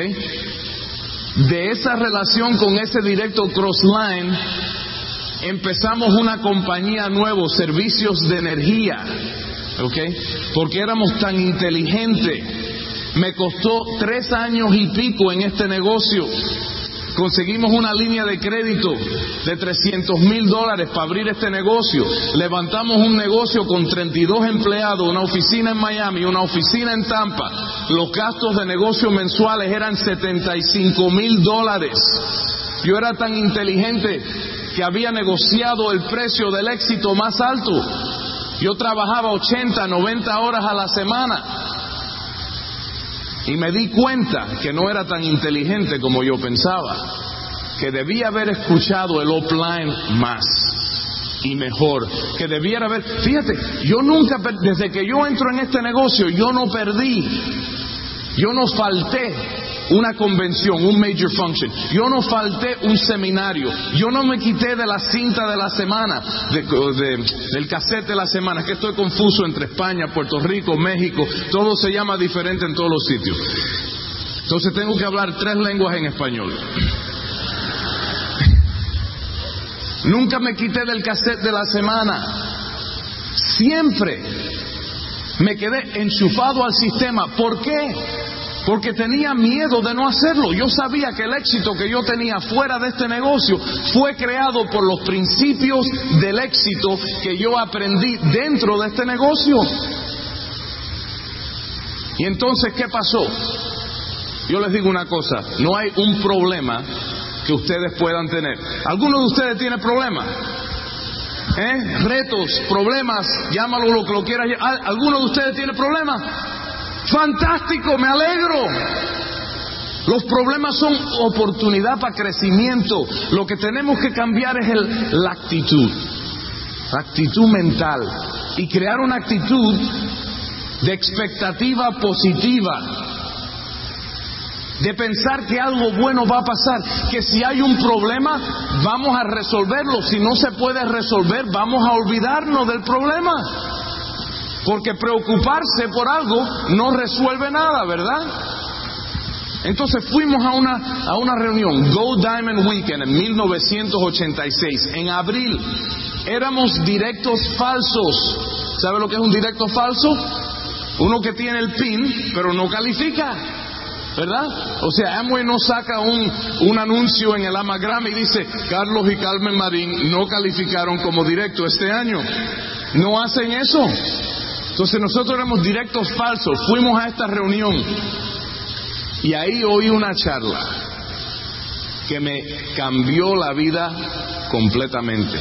De esa relación con ese directo crossline empezamos una compañía nueva, servicios de energía. ¿Ok? Porque éramos tan inteligentes. Me costó tres años y pico en este negocio. Conseguimos una línea de crédito de 300 mil dólares para abrir este negocio. Levantamos un negocio con 32 empleados, una oficina en Miami, una oficina en Tampa. Los gastos de negocio mensuales eran 75 mil dólares. Yo era tan inteligente que había negociado el precio del éxito más alto. Yo trabajaba 80, 90 horas a la semana. Y me di cuenta que no era tan inteligente como yo pensaba, que debía haber escuchado el offline más y mejor, que debiera haber, fíjate, yo nunca, desde que yo entro en este negocio, yo no perdí, yo no falté una convención, un major function. Yo no falté un seminario. Yo no me quité de la cinta de la semana, del cassette de la semana. que estoy confuso entre España, Puerto Rico, México. Todo se llama diferente en todos los sitios. Entonces tengo que hablar tres lenguas en español. Nunca me quité del cassette de la semana. Siempre me quedé enchufado al sistema. ¿Por qué? Porque tenía miedo de no hacerlo. Yo sabía que el éxito que yo tenía fuera de este negocio fue creado por los principios del éxito que yo aprendí dentro de este negocio. Y entonces, ¿qué pasó? Yo les digo una cosa, no hay un problema que ustedes puedan tener. ¿Alguno de ustedes tiene problemas? ¿Eh? Retos, problemas, llámalo lo que lo quieras. ¿Alguno de ustedes tiene problemas? Fantástico, me alegro. Los problemas son oportunidad para crecimiento. Lo que tenemos que cambiar es la actitud, la actitud mental y crear una actitud de expectativa positiva. de pensar que algo bueno va a pasar, que si hay un problema vamos a resolverlo, si no se puede resolver vamos a olvidarnos del problema. Porque preocuparse por algo no resuelve nada, ¿verdad? Entonces fuimos a una, a una reunión, Go Diamond Weekend, en 1986, en abril. Éramos directos falsos. ¿Sabe lo que es un directo falso? Uno que tiene el PIN, pero no califica. ¿verdad? O sea, Amway no saca un, un anuncio en el Amagram y dice, Carlos y Carmen Marín no calificaron como directo este año. No hacen eso. Entonces nosotros éramos directos falsos. Fuimos a esta reunión y ahí oí una charla que me cambió la vida completamente.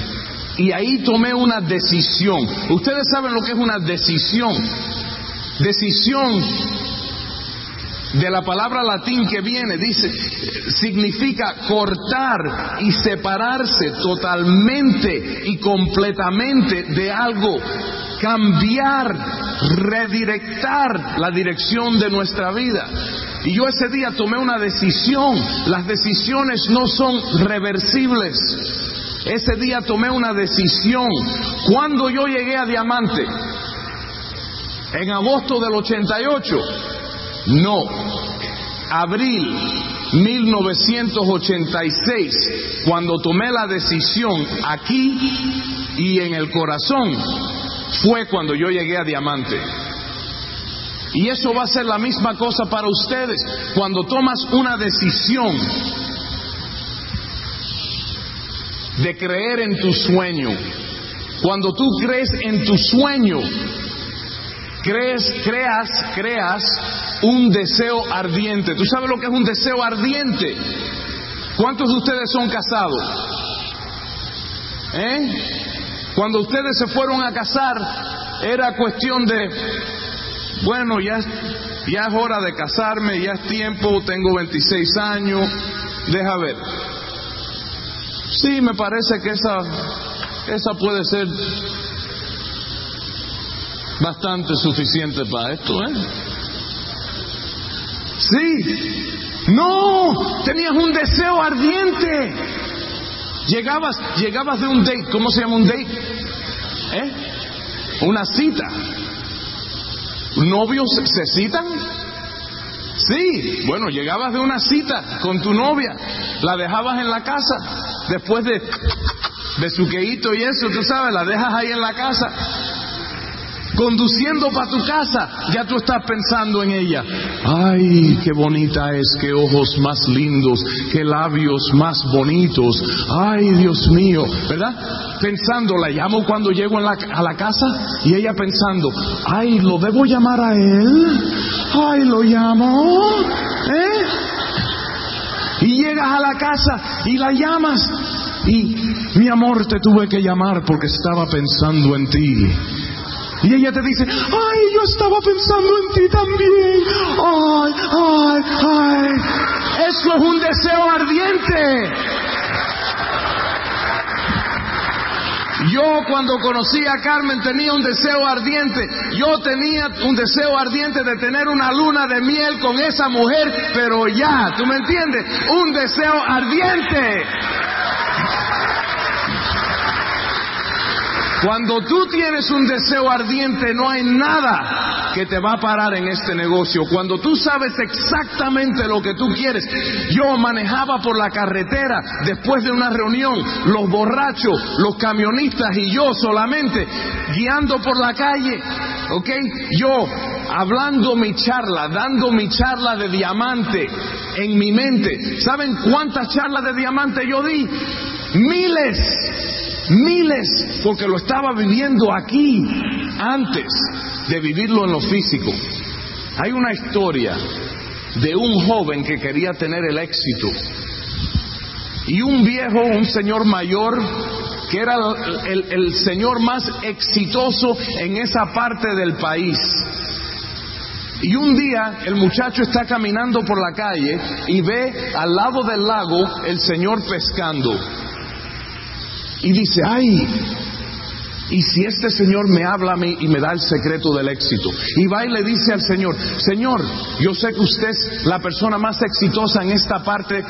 Y ahí tomé una decisión. Ustedes saben lo que es una decisión. Decisión de la palabra latín que viene, dice, significa cortar y separarse totalmente y completamente de algo, cambiar, redirectar la dirección de nuestra vida. Y yo ese día tomé una decisión, las decisiones no son reversibles. Ese día tomé una decisión. Cuando yo llegué a Diamante, en agosto del 88, no. Abril 1986, cuando tomé la decisión aquí y en el corazón, fue cuando yo llegué a Diamante. Y eso va a ser la misma cosa para ustedes. Cuando tomas una decisión de creer en tu sueño, cuando tú crees en tu sueño, crees, creas, creas un deseo ardiente. ¿Tú sabes lo que es un deseo ardiente? ¿Cuántos de ustedes son casados? ¿Eh? Cuando ustedes se fueron a casar, era cuestión de, bueno, ya, ya es hora de casarme, ya es tiempo, tengo 26 años, deja ver. Sí, me parece que esa, esa puede ser bastante suficiente para esto, ¿eh? Sí. No, tenías un deseo ardiente. Llegabas, llegabas de un date, ¿cómo se llama un date? ¿Eh? Una cita. ¿Novios se citan? Sí, bueno, llegabas de una cita con tu novia, la dejabas en la casa, después de besuqueíto y eso, tú sabes, la dejas ahí en la casa, conduciendo para tu casa, ya tú estás pensando en ella. Ay, qué bonita es, qué ojos más lindos, qué labios más bonitos. Ay, Dios mío, ¿verdad? Pensando, la llamo cuando llego a la casa y ella pensando, ay, ¿lo debo llamar a él? Ay, lo llamo, ¿eh? Y llegas a la casa y la llamas y mi amor te tuve que llamar porque estaba pensando en ti. Y ella te dice, ay, yo estaba pensando en ti también. Ay, ay, ay. Eso es un deseo ardiente. Yo cuando conocí a Carmen tenía un deseo ardiente. Yo tenía un deseo ardiente de tener una luna de miel con esa mujer, pero ya, ¿tú me entiendes? Un deseo ardiente. Cuando tú tienes un deseo ardiente, no hay nada que te va a parar en este negocio. Cuando tú sabes exactamente lo que tú quieres. Yo manejaba por la carretera después de una reunión, los borrachos, los camionistas y yo solamente guiando por la calle, ¿ok? Yo hablando mi charla, dando mi charla de diamante en mi mente. ¿Saben cuántas charlas de diamante yo di? Miles miles, porque lo estaba viviendo aquí antes de vivirlo en lo físico. Hay una historia de un joven que quería tener el éxito y un viejo, un señor mayor, que era el, el, señor más exitoso en esa parte del país. Y un día el muchacho está caminando por la calle y ve al lado del lago el señor pescando y dice, ay, Y si este Señor me habla a mí y me da el secreto del éxito, y va y le dice al Señor, Señor, yo sé que usted es la persona más exitosa en esta parte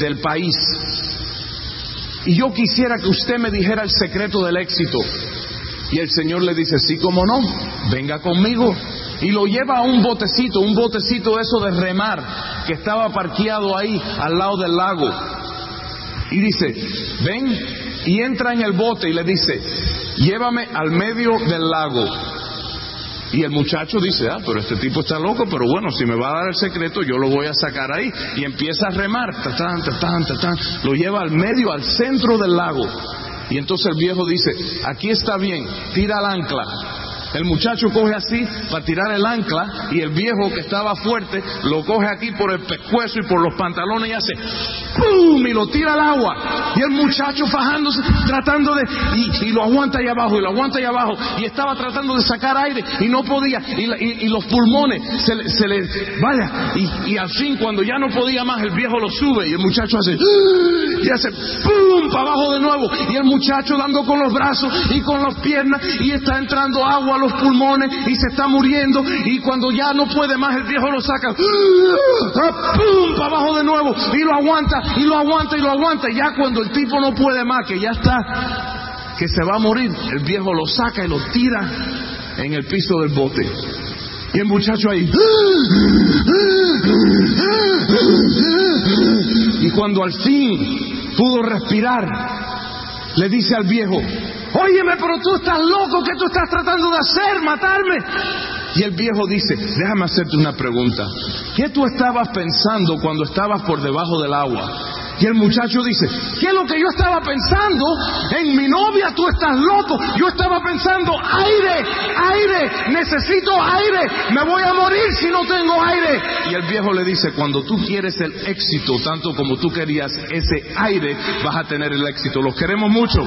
del país, y yo quisiera que usted me dijera el secreto del éxito. Y el Señor le dice, sí, como no, venga conmigo. Y lo lleva a un botecito, un botecito eso de remar, que estaba parqueado ahí al lado del lago. Y dice, ven, y entra en el bote y le dice, llévame al medio del lago. Y el muchacho dice, ah, pero este tipo está loco, pero bueno, si me va a dar el secreto, yo lo voy a sacar ahí. Y empieza a remar, tatán, tatán, tatán, lo lleva al medio, al centro del lago. Y entonces el viejo dice, aquí está bien, tira el ancla. El muchacho coge así para tirar el ancla y el viejo que estaba fuerte lo coge aquí por el pescuezo y por los pantalones y hace ¡pum! y lo tira al agua. Y el muchacho fajándose, tratando de, y, lo aguanta ahí abajo y lo aguanta ahí abajo. Y estaba tratando de sacar aire y no podía. Y, los pulmones se le, vaya. Y, al fin cuando ya no podía más el viejo lo sube y el muchacho hace y hace ¡pum! para abajo de nuevo. Y el muchacho dando con los brazos y con las piernas y está entrando agua los pulmones y se está muriendo y cuando ya no puede más el viejo lo saca ¡ah! para abajo de nuevo y lo aguanta y lo aguanta y lo aguanta y ya cuando el tipo no puede más que ya está que se va a morir el viejo lo saca y lo tira en el piso del bote y el muchacho ahí y cuando al fin pudo respirar le dice al viejo Óyeme, pero tú estás loco, ¿qué tú estás tratando de hacer? ¿Matarme? Y el viejo dice, déjame hacerte una pregunta. ¿Qué tú estabas pensando cuando estabas por debajo del agua? Y el muchacho dice, ¿qué es lo que yo estaba pensando? En mi novia tú estás loco. Yo estaba pensando, aire, aire, necesito aire. Me voy a morir si no tengo aire. Y el viejo le dice, cuando tú quieres el éxito, tanto como tú querías ese aire, vas a tener el éxito. Los queremos mucho.